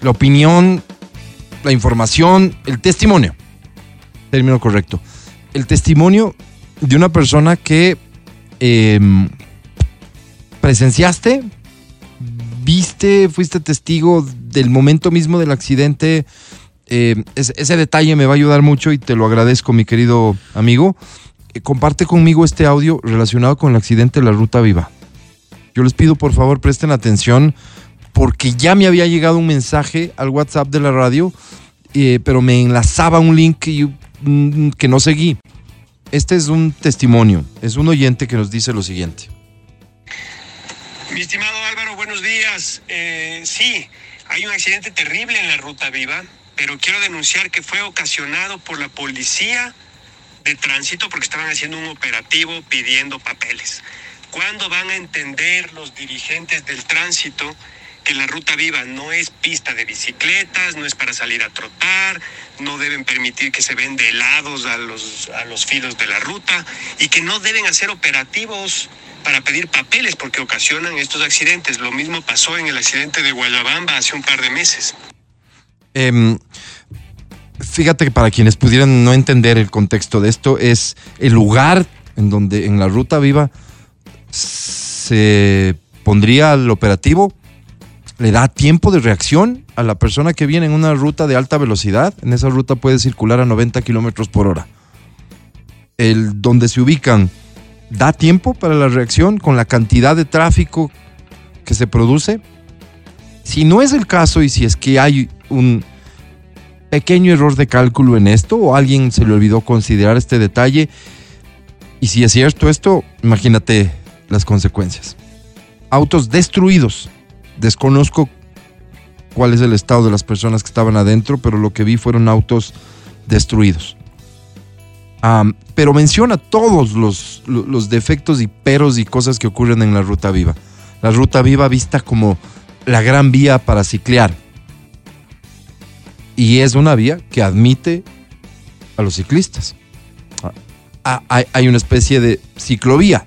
la opinión, la información, el testimonio. Término correcto. El testimonio de una persona que eh, presenciaste, viste, fuiste testigo del momento mismo del accidente. Eh, ese, detalle me va a ayudar mucho y te lo agradezco, mi querido amigo. Eh, comparte conmigo este audio relacionado con el accidente de la Ruta Viva. Yo les pido por favor presten atención porque ya me había llegado un mensaje al WhatsApp de la radio, eh, pero me enlazaba un link mm, que no seguí. Este es un testimonio, es un oyente que nos dice lo siguiente. Mi estimado Álvaro, buenos días. Eh, sí, hay un accidente terrible en la ruta viva, pero quiero denunciar que fue ocasionado por la policía de tránsito porque estaban haciendo un operativo pidiendo papeles. ¿Cuándo van a entender los dirigentes del tránsito que la ruta viva no es pista de bicicletas, no es para salir a trotar, no deben permitir que se venda helados a los, a los filos de la ruta y que no deben hacer operativos para pedir papeles porque ocasionan estos accidentes. Lo mismo pasó en el accidente de Guayabamba hace un par de meses. Em, fíjate que para quienes pudieran no entender el contexto de esto, es el lugar en donde en la ruta viva se pondría el operativo le da tiempo de reacción a la persona que viene en una ruta de alta velocidad. En esa ruta puede circular a 90 kilómetros por hora. El donde se ubican da tiempo para la reacción con la cantidad de tráfico que se produce. Si no es el caso y si es que hay un pequeño error de cálculo en esto o alguien se le olvidó considerar este detalle, y si es cierto esto, imagínate las consecuencias. Autos destruidos. Desconozco cuál es el estado de las personas que estaban adentro, pero lo que vi fueron autos destruidos. Pero menciona todos los, lo- los defectos y peros y cosas que ocurren en la ruta viva. La ruta viva vista como la gran vía para ciclear. Y es una vía que admite a los ciclistas. Ah, hay una especie de ciclovía.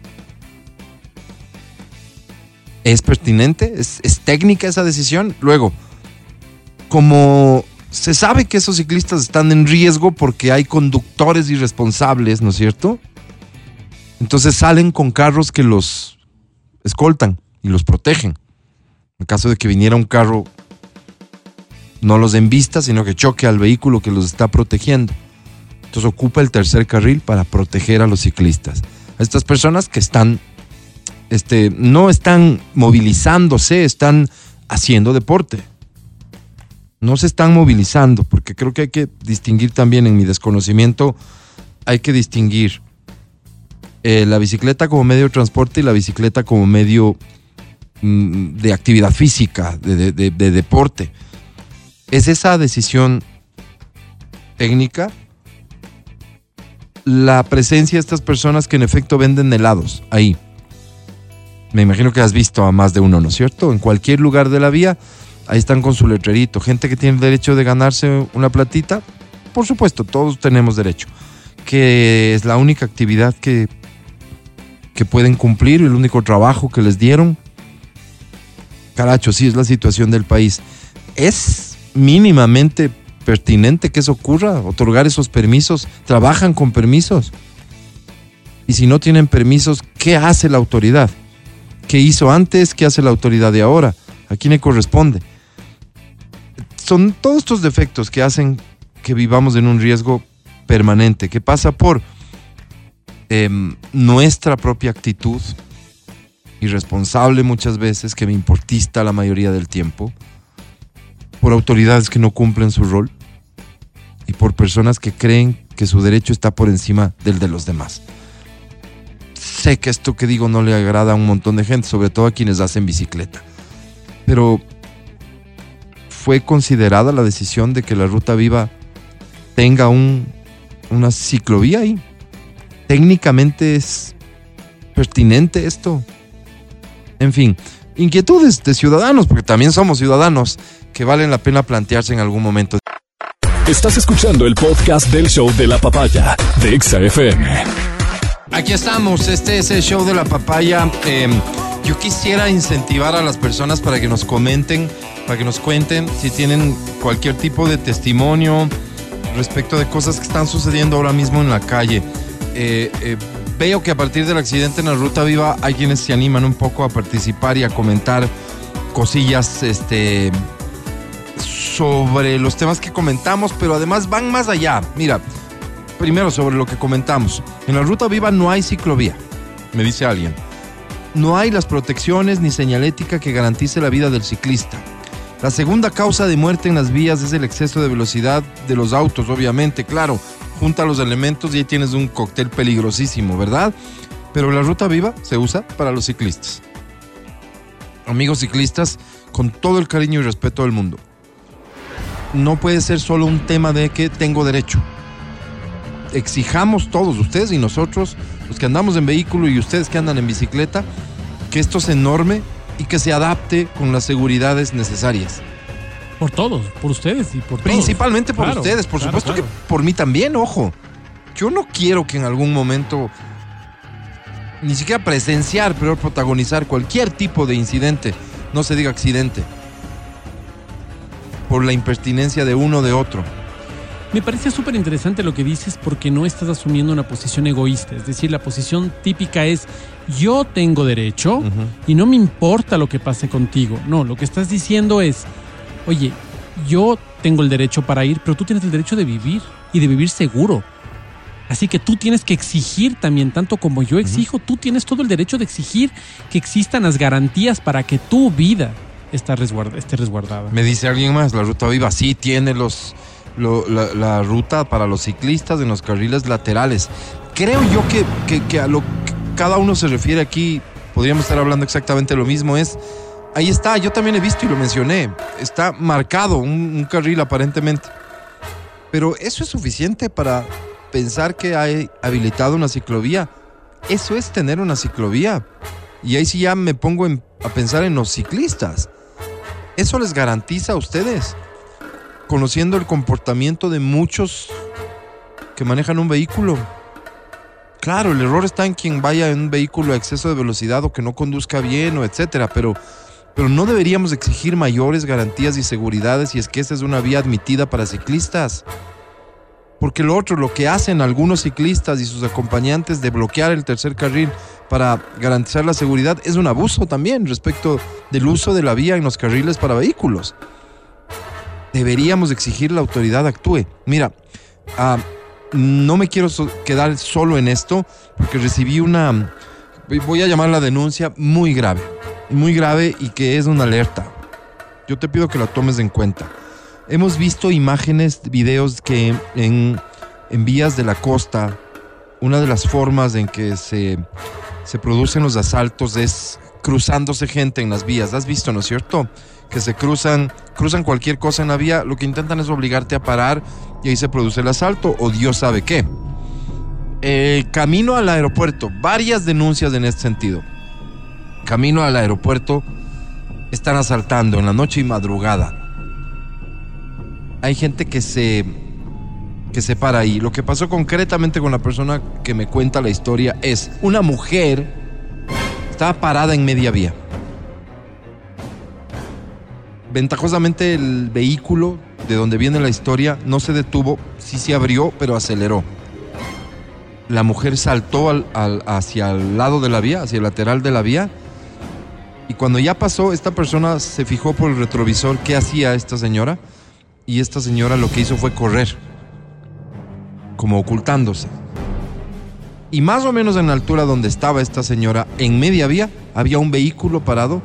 ¿Es pertinente? ¿Es, técnica esa decisión? Luego, como se sabe que esos ciclistas están en riesgo porque hay conductores irresponsables, ¿no es cierto? Entonces salen con carros que los escoltan y los protegen. En caso de que viniera un carro, no los embista, sino que choque al vehículo que los está protegiendo. Entonces ocupa el tercer carril para proteger a los ciclistas. A estas personas que están, este, no están movilizándose, están haciendo deporte. No se están movilizando, porque creo que hay que distinguir también en mi desconocimiento, hay que distinguir eh, la bicicleta como medio de transporte y la bicicleta como medio mm, de actividad física, de, de- de- de deporte. Es esa decisión técnica la presencia de estas personas que en efecto venden helados ahí. Me imagino que has visto a más de uno, ¿no es cierto? En cualquier lugar de la vía, ahí están con su letrerito. Gente que tiene el derecho de ganarse una platita, por supuesto, todos tenemos derecho. Que es la única actividad que, que pueden cumplir, el único trabajo que les dieron. Caracho, sí es la situación del país. Es mínimamente pertinente que eso ocurra, otorgar esos permisos, trabajan con permisos. Y si no tienen permisos, ¿qué hace la autoridad? ¿Qué hizo antes? ¿Qué hace la autoridad de ahora? ¿A quién le corresponde? Son todos estos defectos que hacen que vivamos en un riesgo permanente, que pasa por em, nuestra propia actitud, irresponsable muchas veces, que me importista la mayoría del tiempo, por autoridades que no cumplen su rol y por personas que creen que su derecho está por encima del de los demás. Sé que esto que digo no le agrada a un montón de gente, sobre todo a quienes hacen bicicleta, pero fue considerada la decisión de que la ruta viva tenga un, una ciclovía ahí. Técnicamente es pertinente esto. En fin, inquietudes de ciudadanos, porque también somos ciudadanos, que valen la pena plantearse en algún momento. Estás escuchando el podcast del show de la papaya de Exa FM. Aquí estamos, este es el show de la papaya. Eh, yo quisiera incentivar a las personas para que nos comenten, para que nos cuenten si tienen cualquier tipo de testimonio respecto de cosas que están sucediendo ahora mismo en la calle. Eh, eh, veo que a partir del accidente en la Ruta Viva hay quienes se animan un poco a participar y a comentar cosillas este, sobre los temas que comentamos, pero además van más allá. Mira, primero sobre lo que comentamos. En la Ruta Viva no hay ciclovía, me dice alguien. No hay las protecciones ni señalética que garantice la vida del ciclista. La segunda causa de muerte en las vías es el exceso de velocidad de los autos, obviamente, claro. Junta los elementos y ahí tienes un cóctel peligrosísimo, ¿verdad? Pero la ruta viva se usa para los ciclistas. Amigos ciclistas, con todo el cariño y respeto del mundo. No puede ser solo un tema de que tengo derecho. Exijamos todos, ustedes y nosotros, los que andamos en vehículo y ustedes que andan en bicicleta, que esto se norme y que se adapte con las seguridades necesarias. Por todos, por ustedes y por todos. Principalmente por Claro, ustedes, por claro, supuesto claro. que por mí también, ojo. Yo no quiero que en algún momento ni siquiera presenciar, pero protagonizar cualquier tipo de incidente, no se diga accidente, por la impertinencia de uno o de otro. Me parece súper interesante lo que dices porque no estás asumiendo una posición egoísta. Es decir, la posición típica es yo tengo derecho y no me importa lo que pase contigo. No, lo que estás diciendo es, oye, yo tengo el derecho para ir, pero tú tienes el derecho de vivir y de vivir seguro. Así que tú tienes que exigir también, tanto como yo exijo, tú tienes todo el derecho de exigir que existan las garantías para que tu vida está resguarda- esté resguardada. Me dice alguien más, la ruta viva sí tiene los, la, ruta para los ciclistas en los carriles laterales. Creo yo que, que- a lo que cada uno se refiere aquí, podríamos estar hablando exactamente lo mismo, es, ahí está, yo también he visto y lo mencioné, está marcado un, carril aparentemente. Pero eso es suficiente para pensar que hay habilitado una ciclovía. Eso es tener una ciclovía. Y ahí sí ya me pongo a pensar en los ciclistas. Eso les garantiza a ustedes, conociendo el comportamiento de muchos que manejan un vehículo. Claro, el error está en quien vaya en un vehículo a exceso de velocidad o que no conduzca bien o etcétera, pero, pero no deberíamos exigir mayores garantías y seguridades si es que esa es una vía admitida para ciclistas. Porque lo otro, lo que hacen algunos ciclistas y sus acompañantes de bloquear el tercer carril para garantizar la seguridad es un abuso también respecto del uso de la vía en los carriles para vehículos. Deberíamos exigir la autoridad actúe. Mira, ah, no me quiero so- quedar solo en esto porque recibí una, voy a llamar la denuncia muy grave, muy grave y que es una alerta. Yo te pido que la tomes en cuenta. Hemos visto imágenes, videos que en, en vías de la costa, una de las formas en que se, se producen los asaltos es cruzándose gente en las vías. ¿Has visto, no es cierto? Que se cruzan, cruzan cualquier cosa en la vía, lo que intentan es obligarte a parar y ahí se produce el asalto o Dios sabe qué. Camino al aeropuerto, varias denuncias en este sentido. Camino al aeropuerto, están asaltando en la noche y madrugada. Hay gente que se que se para ahí. Lo que pasó concretamente con la persona que me cuenta la historia es una mujer estaba parada en media vía. Ventajosamente el vehículo de donde viene la historia no se detuvo, sí se abrió, pero aceleró. La mujer saltó al- hacia el lado de la vía, hacia el lateral de la vía, y cuando ya pasó, esta persona se fijó por el retrovisor qué hacía esta señora, y esta señora lo que hizo fue correr, como ocultándose. Y más o menos en la altura donde estaba esta señora, en media vía, había un vehículo parado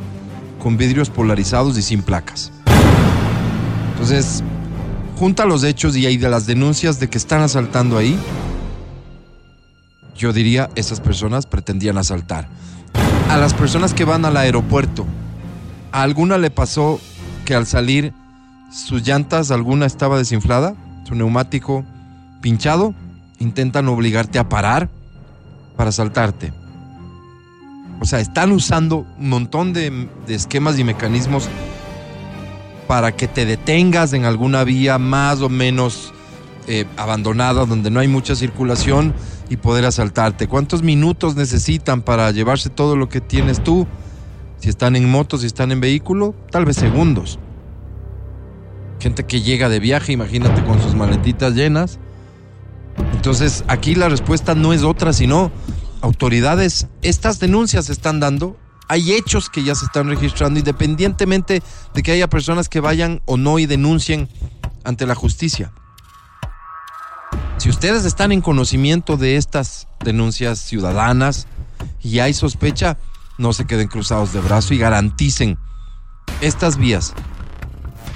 con vidrios polarizados y sin placas. Entonces, junta los hechos y hay de las denuncias de que están asaltando ahí, yo diría, esas personas pretendían asaltar. A las personas que van al aeropuerto, ¿a alguna le pasó que al salir sus llantas, alguna estaba desinflada, su neumático pinchado? Intentan obligarte a parar para asaltarte. O sea, están usando un montón de, esquemas y mecanismos para que te detengas en alguna vía más o menos eh, abandonada, donde no hay mucha circulación y poder asaltarte. ¿Cuántos minutos necesitan para llevarse todo lo que tienes tú? Si están en moto, si están en vehículo, tal vez segundos. Gente que llega de viaje, imagínate con sus maletitas llenas. Entonces, aquí la respuesta no es otra, sino autoridades, estas denuncias están dando, hay hechos que ya se están registrando, independientemente de que haya personas que vayan o no y denuncien ante la justicia. Si ustedes están en conocimiento de estas denuncias ciudadanas y hay sospecha, no se queden cruzados de brazo y garanticen estas vías.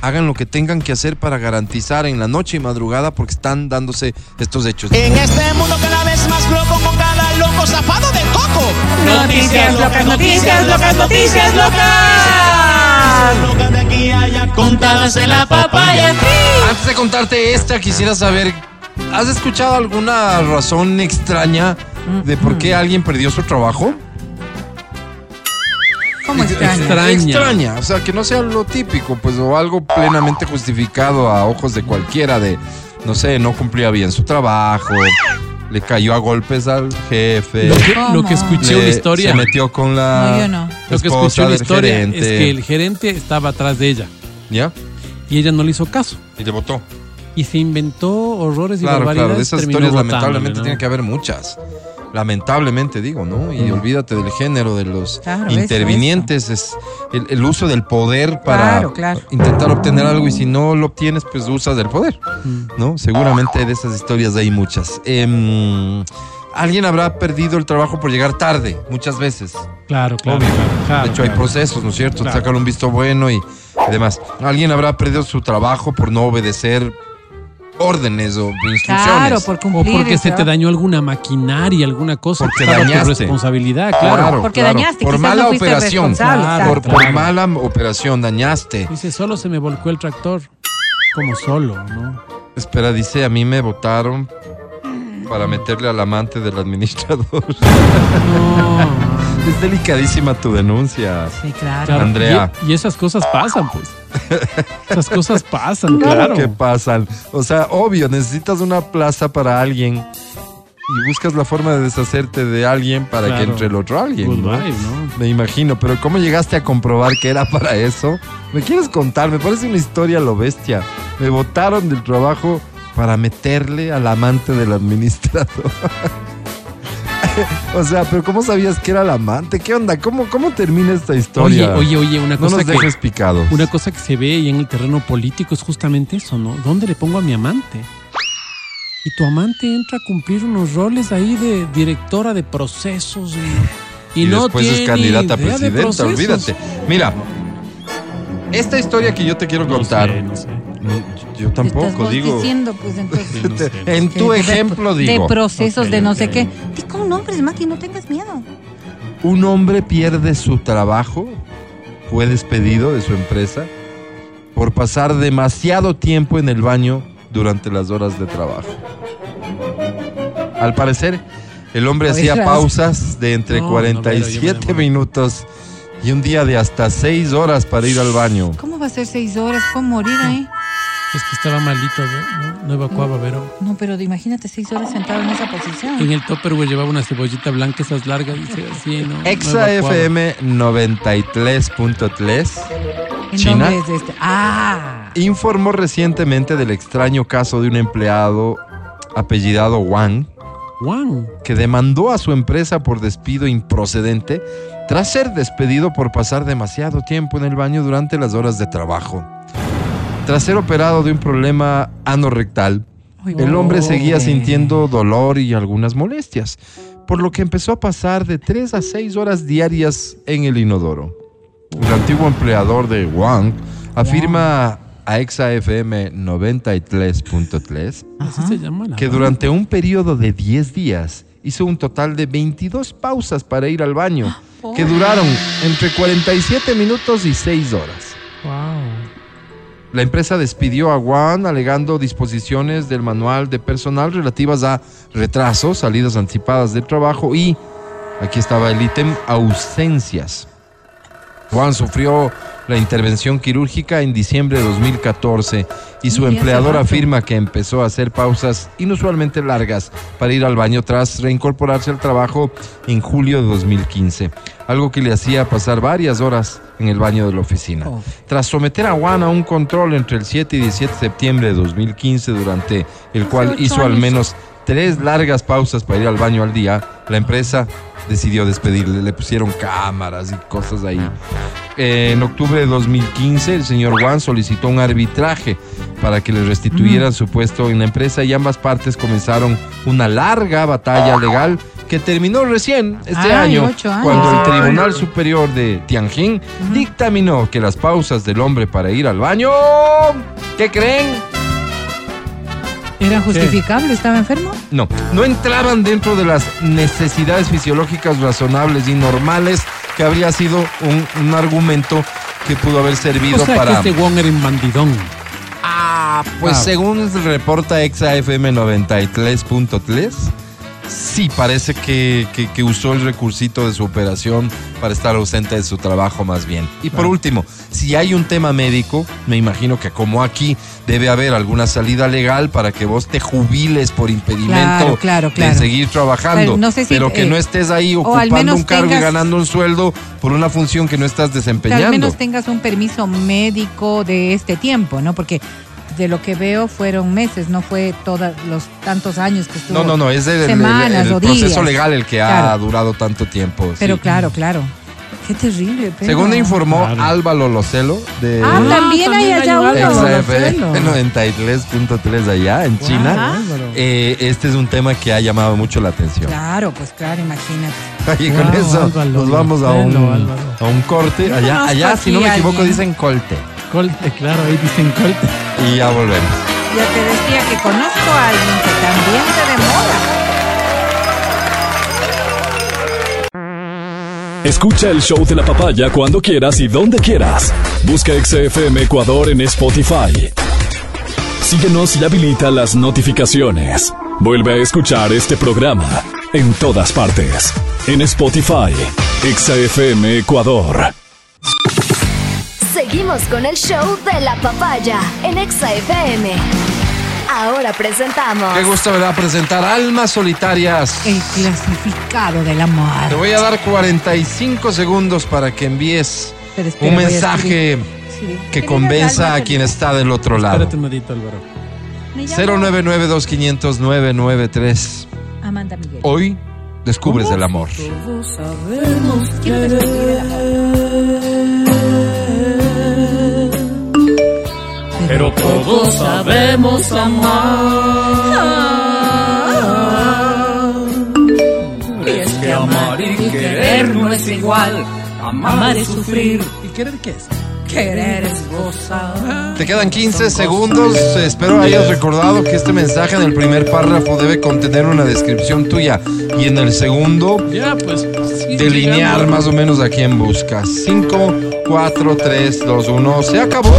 Hagan lo que tengan que hacer para garantizar en la noche y madrugada porque están dándose estos hechos. En este mundo cada vez más loco con cada loco zafado de coco. Noticias locas, noticias locas, noticias locas. Locas de aquí a allá contadas en la papaya. Antes de contarte esta, quisiera saber, ¿has escuchado alguna razón extraña de por qué alguien perdió su trabajo? ¿Cómo extraño? Extraña. Extraña, o sea, que no sea lo típico, pues, o algo plenamente justificado a ojos de cualquiera de, no sé, no cumplía bien su trabajo, le cayó a golpes al jefe, Lo que, lo que escuché le- una historia. se metió con la No, yo no. Lo que esposa escuché una del historia gerente, es que el gerente estaba atrás de ella ¿ya? y ella no le hizo caso. Y le votó. y se inventó horrores y Claro, barbaridades. claro, de esas historias lamentablemente ¿no? tiene que haber muchas. Lamentablemente digo, ¿no? Y olvídate del género, de los Claro, eso, intervinientes, es el, el uso del poder para Claro, claro. intentar obtener algo y si no lo obtienes, pues usas el poder. ¿no? Seguramente de esas historias hay muchas. Em, Alguien habrá perdido el trabajo por llegar tarde, muchas veces. Claro, claro. Obvio. claro, claro, de hecho, hay procesos, ¿no es cierto? Claro. Sacar un visto bueno y demás. Alguien habrá perdido su trabajo por no obedecer órdenes o instrucciones. Claro, por O cumplir. porque el se te dañó alguna maquinaria, alguna cosa. Porque que estaba tu dañaste. responsabilidad, claro. Porque dañaste, Por mala no operación. Claro, por, por mala operación, dañaste. Dice, solo se me volcó el tractor. Como solo, ¿no? Espera, dice, a mí me votaron para meterle al amante del administrador. No. es delicadísima tu denuncia. Sí, claro. Claro, Andrea. Y, y esas cosas pasan, pues. Esas cosas pasan, claro. ¿Qué pasan? O sea, obvio, necesitas una plaza para alguien y buscas la forma de deshacerte de alguien para que entre el otro alguien. ¿no? Goodbye, ¿no? Me imagino, pero ¿cómo llegaste a comprobar que era para eso? ¿Me quieres contar? Me parece una historia a lo bestia. Me votaron del trabajo para meterle al amante del administrador. o sea, pero ¿cómo sabías que era el amante? ¿Qué onda? ¿Cómo, cómo termina esta Oye, historia? oye, oye, una no cosa nos que dejes picados. una cosa que se ve y en el terreno político es justamente eso, ¿no? ¿Dónde le pongo a mi amante? Y tu amante entra a cumplir unos roles ahí de directora de procesos y, y y no después es candidata a presidenta, olvídate. Mira, esta historia que yo te quiero No contar, sé, no sé. No, yo Estás tampoco vos digo. diciendo, pues entonces. No sé. En tu de- de- ejemplo de, digo, procesos Ok, de no ok. sé qué. Di con nombres, Mati, no tengas miedo. un hombre pierde su trabajo, fue despedido de su empresa por pasar demasiado tiempo en el baño durante las horas de trabajo. Al parecer, el hombre hacía Oigas. pausas de entre No, no, pero yo me 47 demoro. minutos y un día de hasta 6 horas para ir al baño. ¿Cómo va a ser seis horas? ¿Puedo morir ahí? Es que estaba malito, ¿no? No evacuaba, pero No, pero imagínate seis horas sentado en esa posición. en el Tupperware llevaba una cebollita blanca, esas largas, dice así, ¿no? No Exa evacuaba. FM 93.3 ¿En China. dónde es este? Ah. informó recientemente del extraño caso de un empleado apellidado Wang Juan. que demandó a su empresa por despido improcedente tras ser despedido por pasar demasiado tiempo en el baño durante las horas de trabajo. Tras ser operado de un problema anorrectal, el hombre seguía sintiendo dolor y algunas molestias, por lo que empezó a pasar de 3 a 6 horas diarias en el inodoro. El antiguo empleador de Wang afirma a ExaFM 93.3 Así se llama la que durante un periodo de 10 días hizo un total de 22 pausas para ir al baño, que duraron entre 47 minutos y 6 horas. Wow. La empresa despidió a Juan alegando disposiciones del manual de personal relativas a retrasos, salidas anticipadas del trabajo y, aquí estaba el ítem, ausencias. Juan sufrió la intervención quirúrgica en diciembre de 2014 y su empleador afirma que empezó a hacer pausas inusualmente largas para ir al baño tras reincorporarse al trabajo en julio de 2015, algo que le hacía pasar varias horas en el baño de la oficina. Oh. Tras someter a Juan a un control entre el 7 y 17 de septiembre de 2015, durante el cual hizo al menos tres largas pausas para ir al baño al día, la empresa decidió despedirle. Le pusieron cámaras y cosas ahí. Eh, en octubre de 2015, el señor Juan solicitó un arbitraje para que le restituyeran su puesto en la empresa y ambas partes comenzaron una larga batalla legal que terminó recién este Ay, año, cuando el. Tribunal Superior de Tianjin dictaminó que las pausas del hombre para ir al baño, ¿qué creen? ¿Era justificable? ¿Estaba enfermo? No, no entraban dentro de las necesidades fisiológicas razonables y normales que habría sido un, un argumento que pudo haber servido O sea para... que este Juan era un bandidón. Ah, pues Ah. según reporta ExaFM 93.3, sí parece que, que- que usó el recursito de su operación para estar ausente de su trabajo más bien. Y por último, si hay un tema médico, me imagino que como aquí debe haber alguna salida legal para que vos te jubiles por impedimento Claro, claro, claro. de seguir trabajando, Pero no sé si, pero que eh, no estés ahí ocupando un cargo y ganando un sueldo por una función que no estás Que desempeñando. al menos tengas un permiso médico de este tiempo, ¿no? Porque de lo que veo fueron meses, no fue todos los tantos años que estuvo. No, no, no, es el, el- el- Semanas el o proceso días. legal el que ha Claro. durado tanto tiempo. Pero sí. claro, claro. Qué terrible. pero- Según informó Claro. Álvaro Locelo de Ah, también hay también hay allá un uno. Álvaro XFM Locelo. 93.3 allá en China. Álvaro. Eh, este es un tema que ha llamado mucho la atención. Claro, pues claro, imagínate. Y con Wow, eso Álvaro nos vamos a un, Álvaro. a un corte. Allá, allá si no me equivoco, alguien. dicen colte. Colte, claro, ahí dicen colte. Y ya volvemos. Ya te decía que conozco a alguien que también te demora. Escucha el show de la papaya cuando quieras y donde quieras. Busca XFM Ecuador en Spotify. Síguenos y habilita las notificaciones. Vuelve a escuchar este programa en todas partes. En Spotify, XFM Ecuador. Seguimos con el show de la papaya en Exa FM. Ahora presentamos. Qué gusto me da presentar Almas Solitarias. El clasificado del amor. Te voy a dar 45 segundos para que envíes espera, un mensaje. Sí. que convenza a quien está del otro lado. Espérate un ratito, Álvaro. me llamo 099-2500-993. Amanda Miguel. Hoy descubres el amor. Quiero descubrir el Pero todos sabemos Y es que amar y querer no es igual. Amar es sufrir, ¿Y querer qué es? querer es gozar. Te quedan 15 segundos. Espero hayas recordado que este mensaje en el primer párrafo debe contener una descripción tuya y en el segundo Ya, pues. sí, delinear más o menos a quién buscas. 5, 4, 3, 2, 1. Se acabó.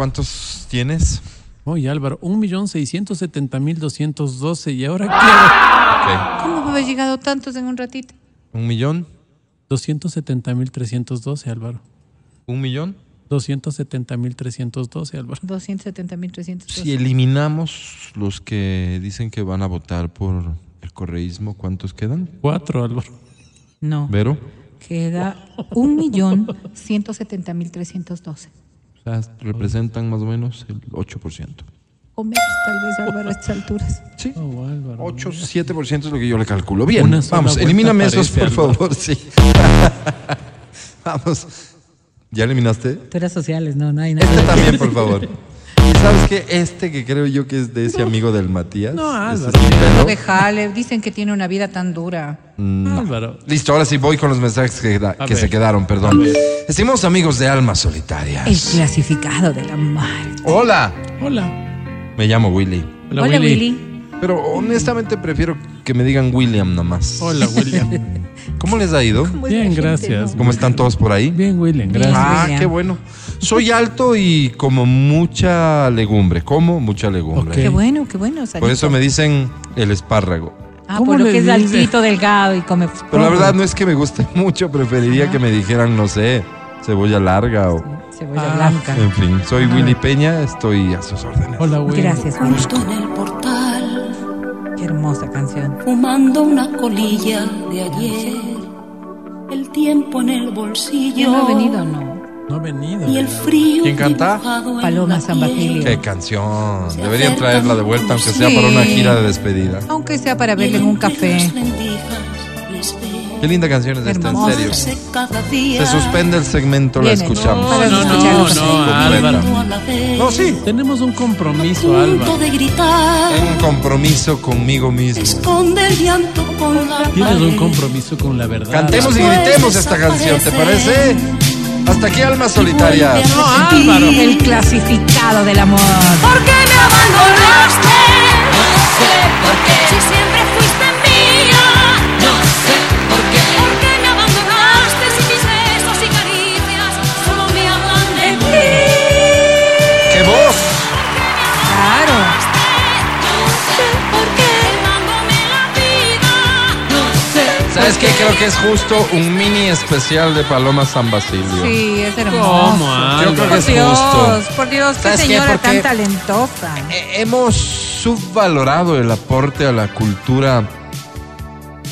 ¿Cuántos tienes? Oye, Álvaro, 1.670.212. ¿Y ahora qué? Ok. ¿Cómo haber llegado tantos en un ratito? ¿Un millón? 270.312, Álvaro. ¿Un millón? 270.312, Álvaro. 270.300. Si eliminamos los que dicen que van a votar por el correísmo, ¿cuántos quedan? Cuatro, Álvaro. No, ¿Vero? queda 1.170.312. Sea, representan más o menos el 8%. O menos, tal vez, Álvaro, a estas alturas. Sí. Oh, Álvaro. 8, 7% es lo que yo le calculo. Bien, vamos, elimíname esos, por Álvaro. favor, sí. vamos. ¿Ya eliminaste? Tú eras sociales, no, no hay nada. Este también, por favor. ¿Y sabes qué? Este que creo yo que es de ese amigo del Matías. No, Álvaro. No, déjale, dicen que tiene una vida tan dura. Álvaro. Listo, ahora sí voy con los mensajes que, da- se quedaron, perdón. Decimos amigos de almas El solitarias. clasificado de la mar. Hola, Hola. me llamo Willy. Hola, Hola, Willy. Willy. Pero honestamente prefiero que me digan William nomás. Hola, William. ¿Cómo les ha ido? ¿Cómo es la Bien, gracias. ¿Cómo están todos por ahí? Bien, William, gracias. Ah, William. qué bueno. Soy alto y como mucha legumbre. Como mucha legumbre. Qué bueno, qué bueno. Por eso me dicen el espárrago. Ah, ¿Cómo por lo que es altito, delgado y come. Pero la verdad no es que me guste mucho, preferiría que me dijeran, no sé, cebolla larga o... Cebolla Ah, blanca. En fin, soy Willy Peña, estoy a sus órdenes. Hola, Willy. Gracias, Willy. Qué hermosa canción. fumando una colilla de ayer, el tiempo en el bolsillo ¿Quién no ha venido o no? No ha venido. y el frío ¿Quién canta? Paloma San. Basilio. Qué canción. Deberían traerla de vuelta, aunque sea Sí. para una gira de despedida. Aunque sea para verle en un café. Qué linda canción es esta, en serio. Se suspende el segmento, la Viene. escuchamos. No, no, no, no. Álvaro. No, sí. Tenemos un compromiso, Álvaro. gritar, En compromiso conmigo mismo. esconde el llanto con la Tienes un compromiso con la verdad. Cantemos y gritemos esta canción, ¿te parece? Hasta aquí, almas solitarias. No, Álvaro. El clasificado del amor. ¿Por qué me abandonaste? No sé por qué. Si siempre fuiste sé. ¿Sabes qué? Creo que es justo un mini especial de Paloma San Basilio. Sí, es hermoso. ¿Cómo, Yo creo Álvaro? que es Por Dios, justo. por Dios, qué señora tan talentosa. Hemos subvalorado el aporte a la cultura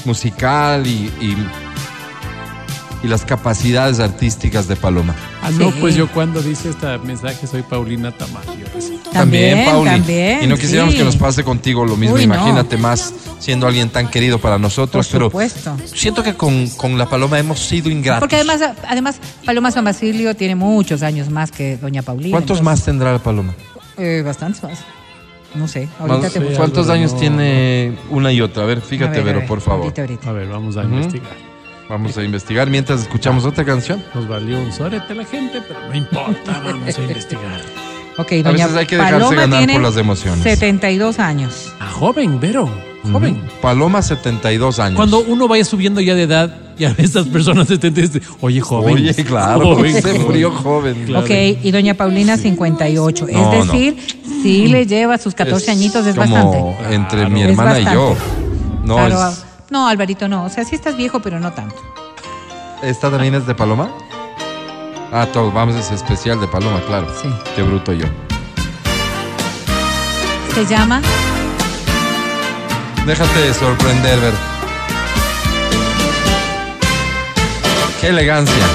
musical y, y- y las capacidades artísticas de Paloma. Ah, no, Sí. pues yo cuando dice este mensaje soy Paulina Tamayo. También, Pauli. también, y no quisiéramos sí. que nos pase contigo lo mismo. Uy, no. Imagínate más siendo alguien tan querido para nosotros. Por pero supuesto. siento que con, con la paloma hemos sido ingratos. Porque además, además Paloma San Basilio tiene muchos años más que Doña Paulina. ¿Cuántos entonces, más tendrá la paloma? Eh, bastantes más. No sé, ahorita Más- te busco. ¿Cuántos años no. tiene una y otra? A ver, A fíjate, a Vero, ver, por favor. ahorita, ahorita. A ver, vamos a investigar. Vamos a investigar mientras escuchamos otra canción. Nos valió un sorete la gente, pero no importa, vamos a investigar. Ok, A Doña veces hay que dejarse Paloma ganar tiene por las emociones. 72 años. Ah, joven, Vero, joven. Ujú. Paloma, 72 años. Cuando uno vaya subiendo ya de edad, ya estas personas se te dicen, oye, joven. Oye, claro, Joven, se murió joven. Claro. Ok, y Doña Paulina 58. No, es decir, sí le lleva sus 14 añitos, es como bastante. entre Claro. mi hermana y yo. No, Claro, es- no, Alvarito, no. O sea, sí estás viejo, pero no tanto. ¿esta también es de Paloma? Ah, todo, vamos, es especial de Paloma, claro. Sí. Qué bruto yo. Se llama Déjate sorprender, ver. Qué elegancia.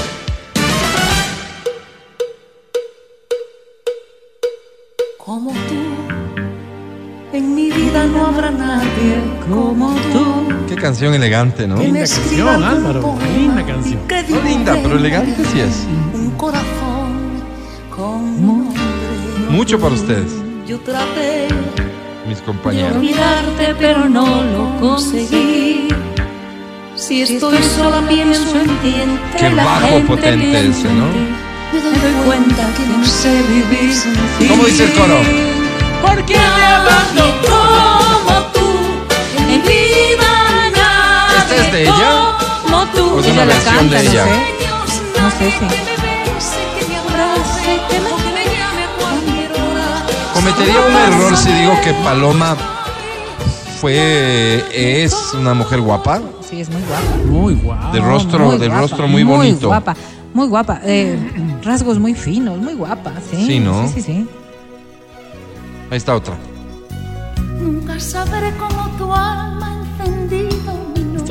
Como tú, en mi vida no habrá nadie como tú. Canción elegante, ¿no? Linda canción, Álvaro. Linda canción. No linda, pero elegante sí es. Un corazón con nombre. Mucho para ustedes, Yo traté mis compañeros. olvidarte, pero no lo conseguí. Si estoy sola, pienso en ti. entre Qué la bajo gente potente ese, ¿no? Me doy cuenta que no sé vivir sin ti. ¿Cómo dice el coro? Porque me abandono como tú. En mi vida nadie ¿Esta es de ella? Como tú. ¿O es una Ella la versión canta, de no ella? sé. No sé cualquier hora. Cometería un error si digo que Paloma fue, es una mujer guapa. Sí, es muy guapa. Muy guau. De rostro, Muy guapa, rostro muy bonito. Muy guapa, muy guapa. Eh, rasgos muy finos, muy guapa, sí. Sí, ¿no? Sí, sí, sí. Ahí está otra. Nunca sabré cómo tu alma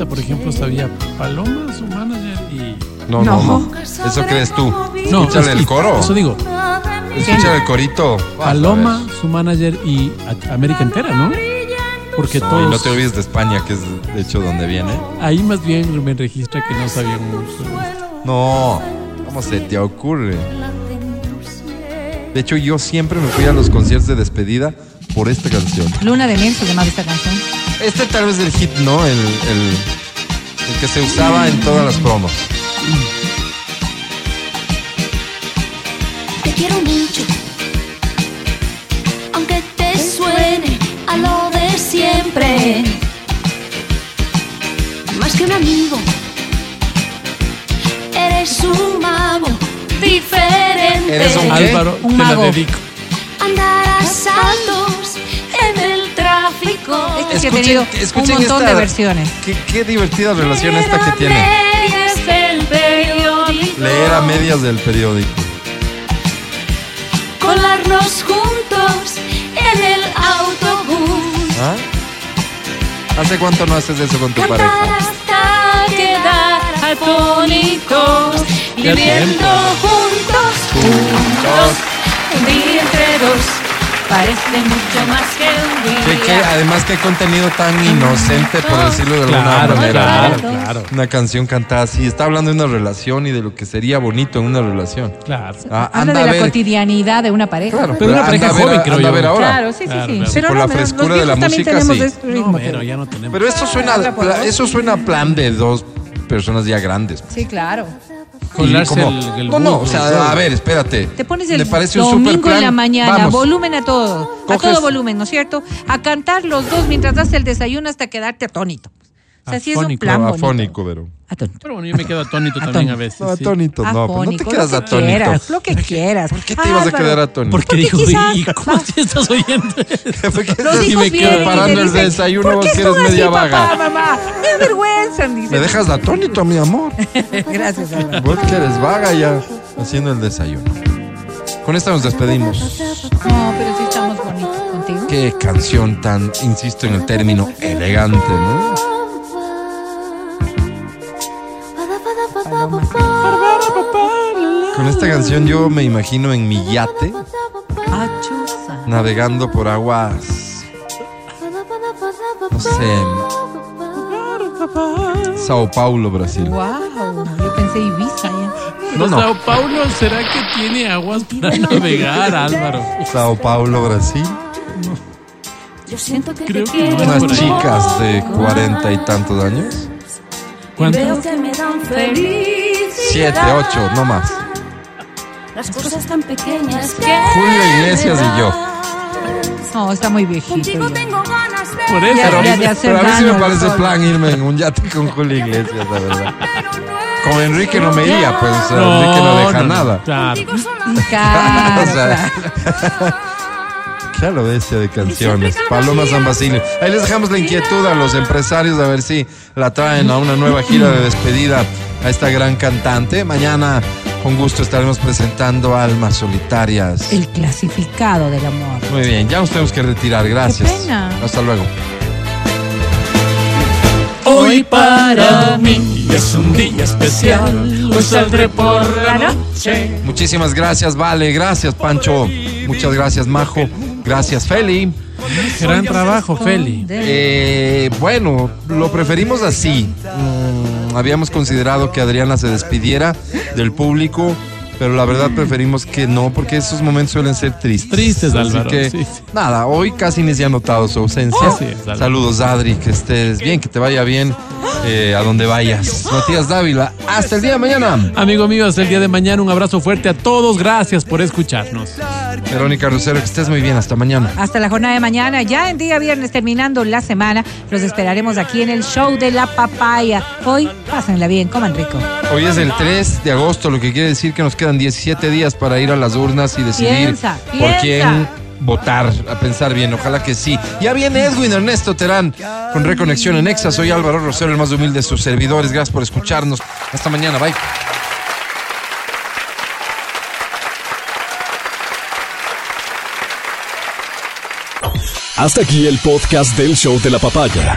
por ejemplo, sabía Paloma, su manager y... No, no, No. no. Eso crees tú. No, Escúchale es- el coro. Eso digo. Escúchale el corito. Paloma, su manager y América entera, ¿no? Porque No, y todos... no te olvides de España, que es de hecho donde viene. Ahí más bien me registra que no sabían mucho. No, ¿cómo se te ocurre? De hecho, yo siempre me fui a los conciertos de despedida por esta canción. Luna de miel se llamaba esta canción. Este tal vez el hit, ¿no? El, el, el que se usaba en todas las promos. Te quiero mucho. Aunque te suene a lo de siempre. Más que un amigo. Eres un mago diferente. ¿Eres un? Álvaro, Un te la dedico. Andar a saltos en el tráfico. Este sí ha tenido un montón de versiones. Qué, qué divertida relación esta que tiene. Leer a medias del periódico. Colarnos juntos en el autobús. ¿Ah? ¿Hace cuánto no haces eso con tu Cantar pareja? hasta quedar atónitos. Ya Viviendo tiempo. juntos, juntos. Vivir entre dos parece mucho más que un Que, que, día. además, qué contenido tan inocente, por decirlo de alguna Claro, manera. claro, claro. Una canción cantada así. Está hablando de una relación y de lo que sería bonito en una relación. Claro. Ah, Habla de a la ver. cotidianidad de una pareja. Claro, Pero una pareja joven, a- creo anda a yo. ver ahora. Claro, sí, sí, Claro, sí. claro. Pero Por no, la frescura de la música, sí. ritmo, No, pero ya no tenemos. Pero esto suena, eso suena a plan de dos personas ya grandes. Sí, claro. Colarse Y como- el- el no, no, o sea, a ver, espérate. Te pones el ¿Le parece un super domingo en plan? la mañana, Vamos. volumen a todo, a todo volumen, ¿no es cierto? A cantar los dos mientras das el desayuno hasta quedarte atónito. O sea, sí es un Afónico, plan bonito. Afónico, pero. Atónito. Pero bueno, yo me quedo atónito también Atónito. a veces. No, sí. atónito, no, pero no te Afónico, quedas lo que atónito. Quieras, lo que quieras. ¿Por qué te ibas a quedar atónito? Porque dijo, quizás- ¿y cómo así estás oyendo? ¿Por qué Los hijos me quedo parando te el desayuno ¿por vos qué que eres son así, media papá, vaga? mamá? Me vergüenzan, dicen. Me dejas de atónito, mi amor. Gracias, Álvaro. Vos que eres vaga ya haciendo el desayuno. Con esta nos despedimos. No, pero sí estamos bonitos contigo. Qué canción tan, insisto en el término, elegante, ¿no? Con esta canción yo me imagino en mi yate navegando por aguas, no sé, Sao Paulo, Brasil. Wow, yo pensé Ibiza ya. No, no. Sao Paulo, ¿será que tiene aguas para navegar, Álvaro? Sao Paulo, Brasil. Yo siento que Creo que no Unas chicas de cuarenta y tantos años. ¿Cuánto? Veo que me dan felicidad. Siete, ocho, no más. Las cosas tan pequeñas que Julio Iglesias y yo. No, está muy viejito. Contigo ya. tengo ganas de Por eso. Ya, ya Pero a mí sí me parece plan irme en un yate con Julio Iglesias, la verdad. Con Enrique no me iría, pues o sea, Enrique no deja nada. Claro. Claro, O sea, claro. Claro, bestia de canciones. Paloma San Basilio. Ahí les dejamos la inquietud a los empresarios a ver si la traen a una nueva gira de despedida a esta gran cantante. Mañana, con gusto, estaremos presentando Almas Solitarias. El clasificado del amor. Muy bien, ya nos tenemos que retirar. Gracias. Qué pena. Hasta luego. Hoy para mí es un día especial. Hoy saldré por la noche. Muchísimas gracias, Vale. Gracias, Pancho. Muchas gracias, Majo. Gracias, Feli. Gran trabajo, Feli. Eh, bueno, lo preferimos así. Mm, habíamos considerado que Adriana se despidiera del público, pero la verdad preferimos que no, porque esos momentos suelen ser tristes. Tristes, Así Álvaro, que, sí, sí. nada, hoy casi ni se ha notado su ausencia. Así es, Álvaro. Saludos, Adri, que estés bien, que te vaya bien eh, a donde vayas. Matías Dávila, hasta el día de mañana. Amigo mío, hasta el día de mañana. Un abrazo fuerte a todos. Gracias por escucharnos. Verónica Rosero, que estés muy bien, hasta mañana. Hasta la jornada de mañana, ya en día viernes terminando la semana, los esperaremos aquí en el show de la papaya. Hoy, pásenla bien, coman rico. Hoy es el 3 de agosto, lo que quiere decir que nos quedan 17 días para ir a las urnas y decidir Piensa, por piensa. quién votar, a pensar bien, ojalá que sí. Ya viene Edwin Ernesto Terán con Reconexión en Exa. Soy Álvaro Rosero, el más humilde de sus servidores. Gracias por escucharnos. Hasta mañana, bye. Hasta aquí el podcast del show de la papaya.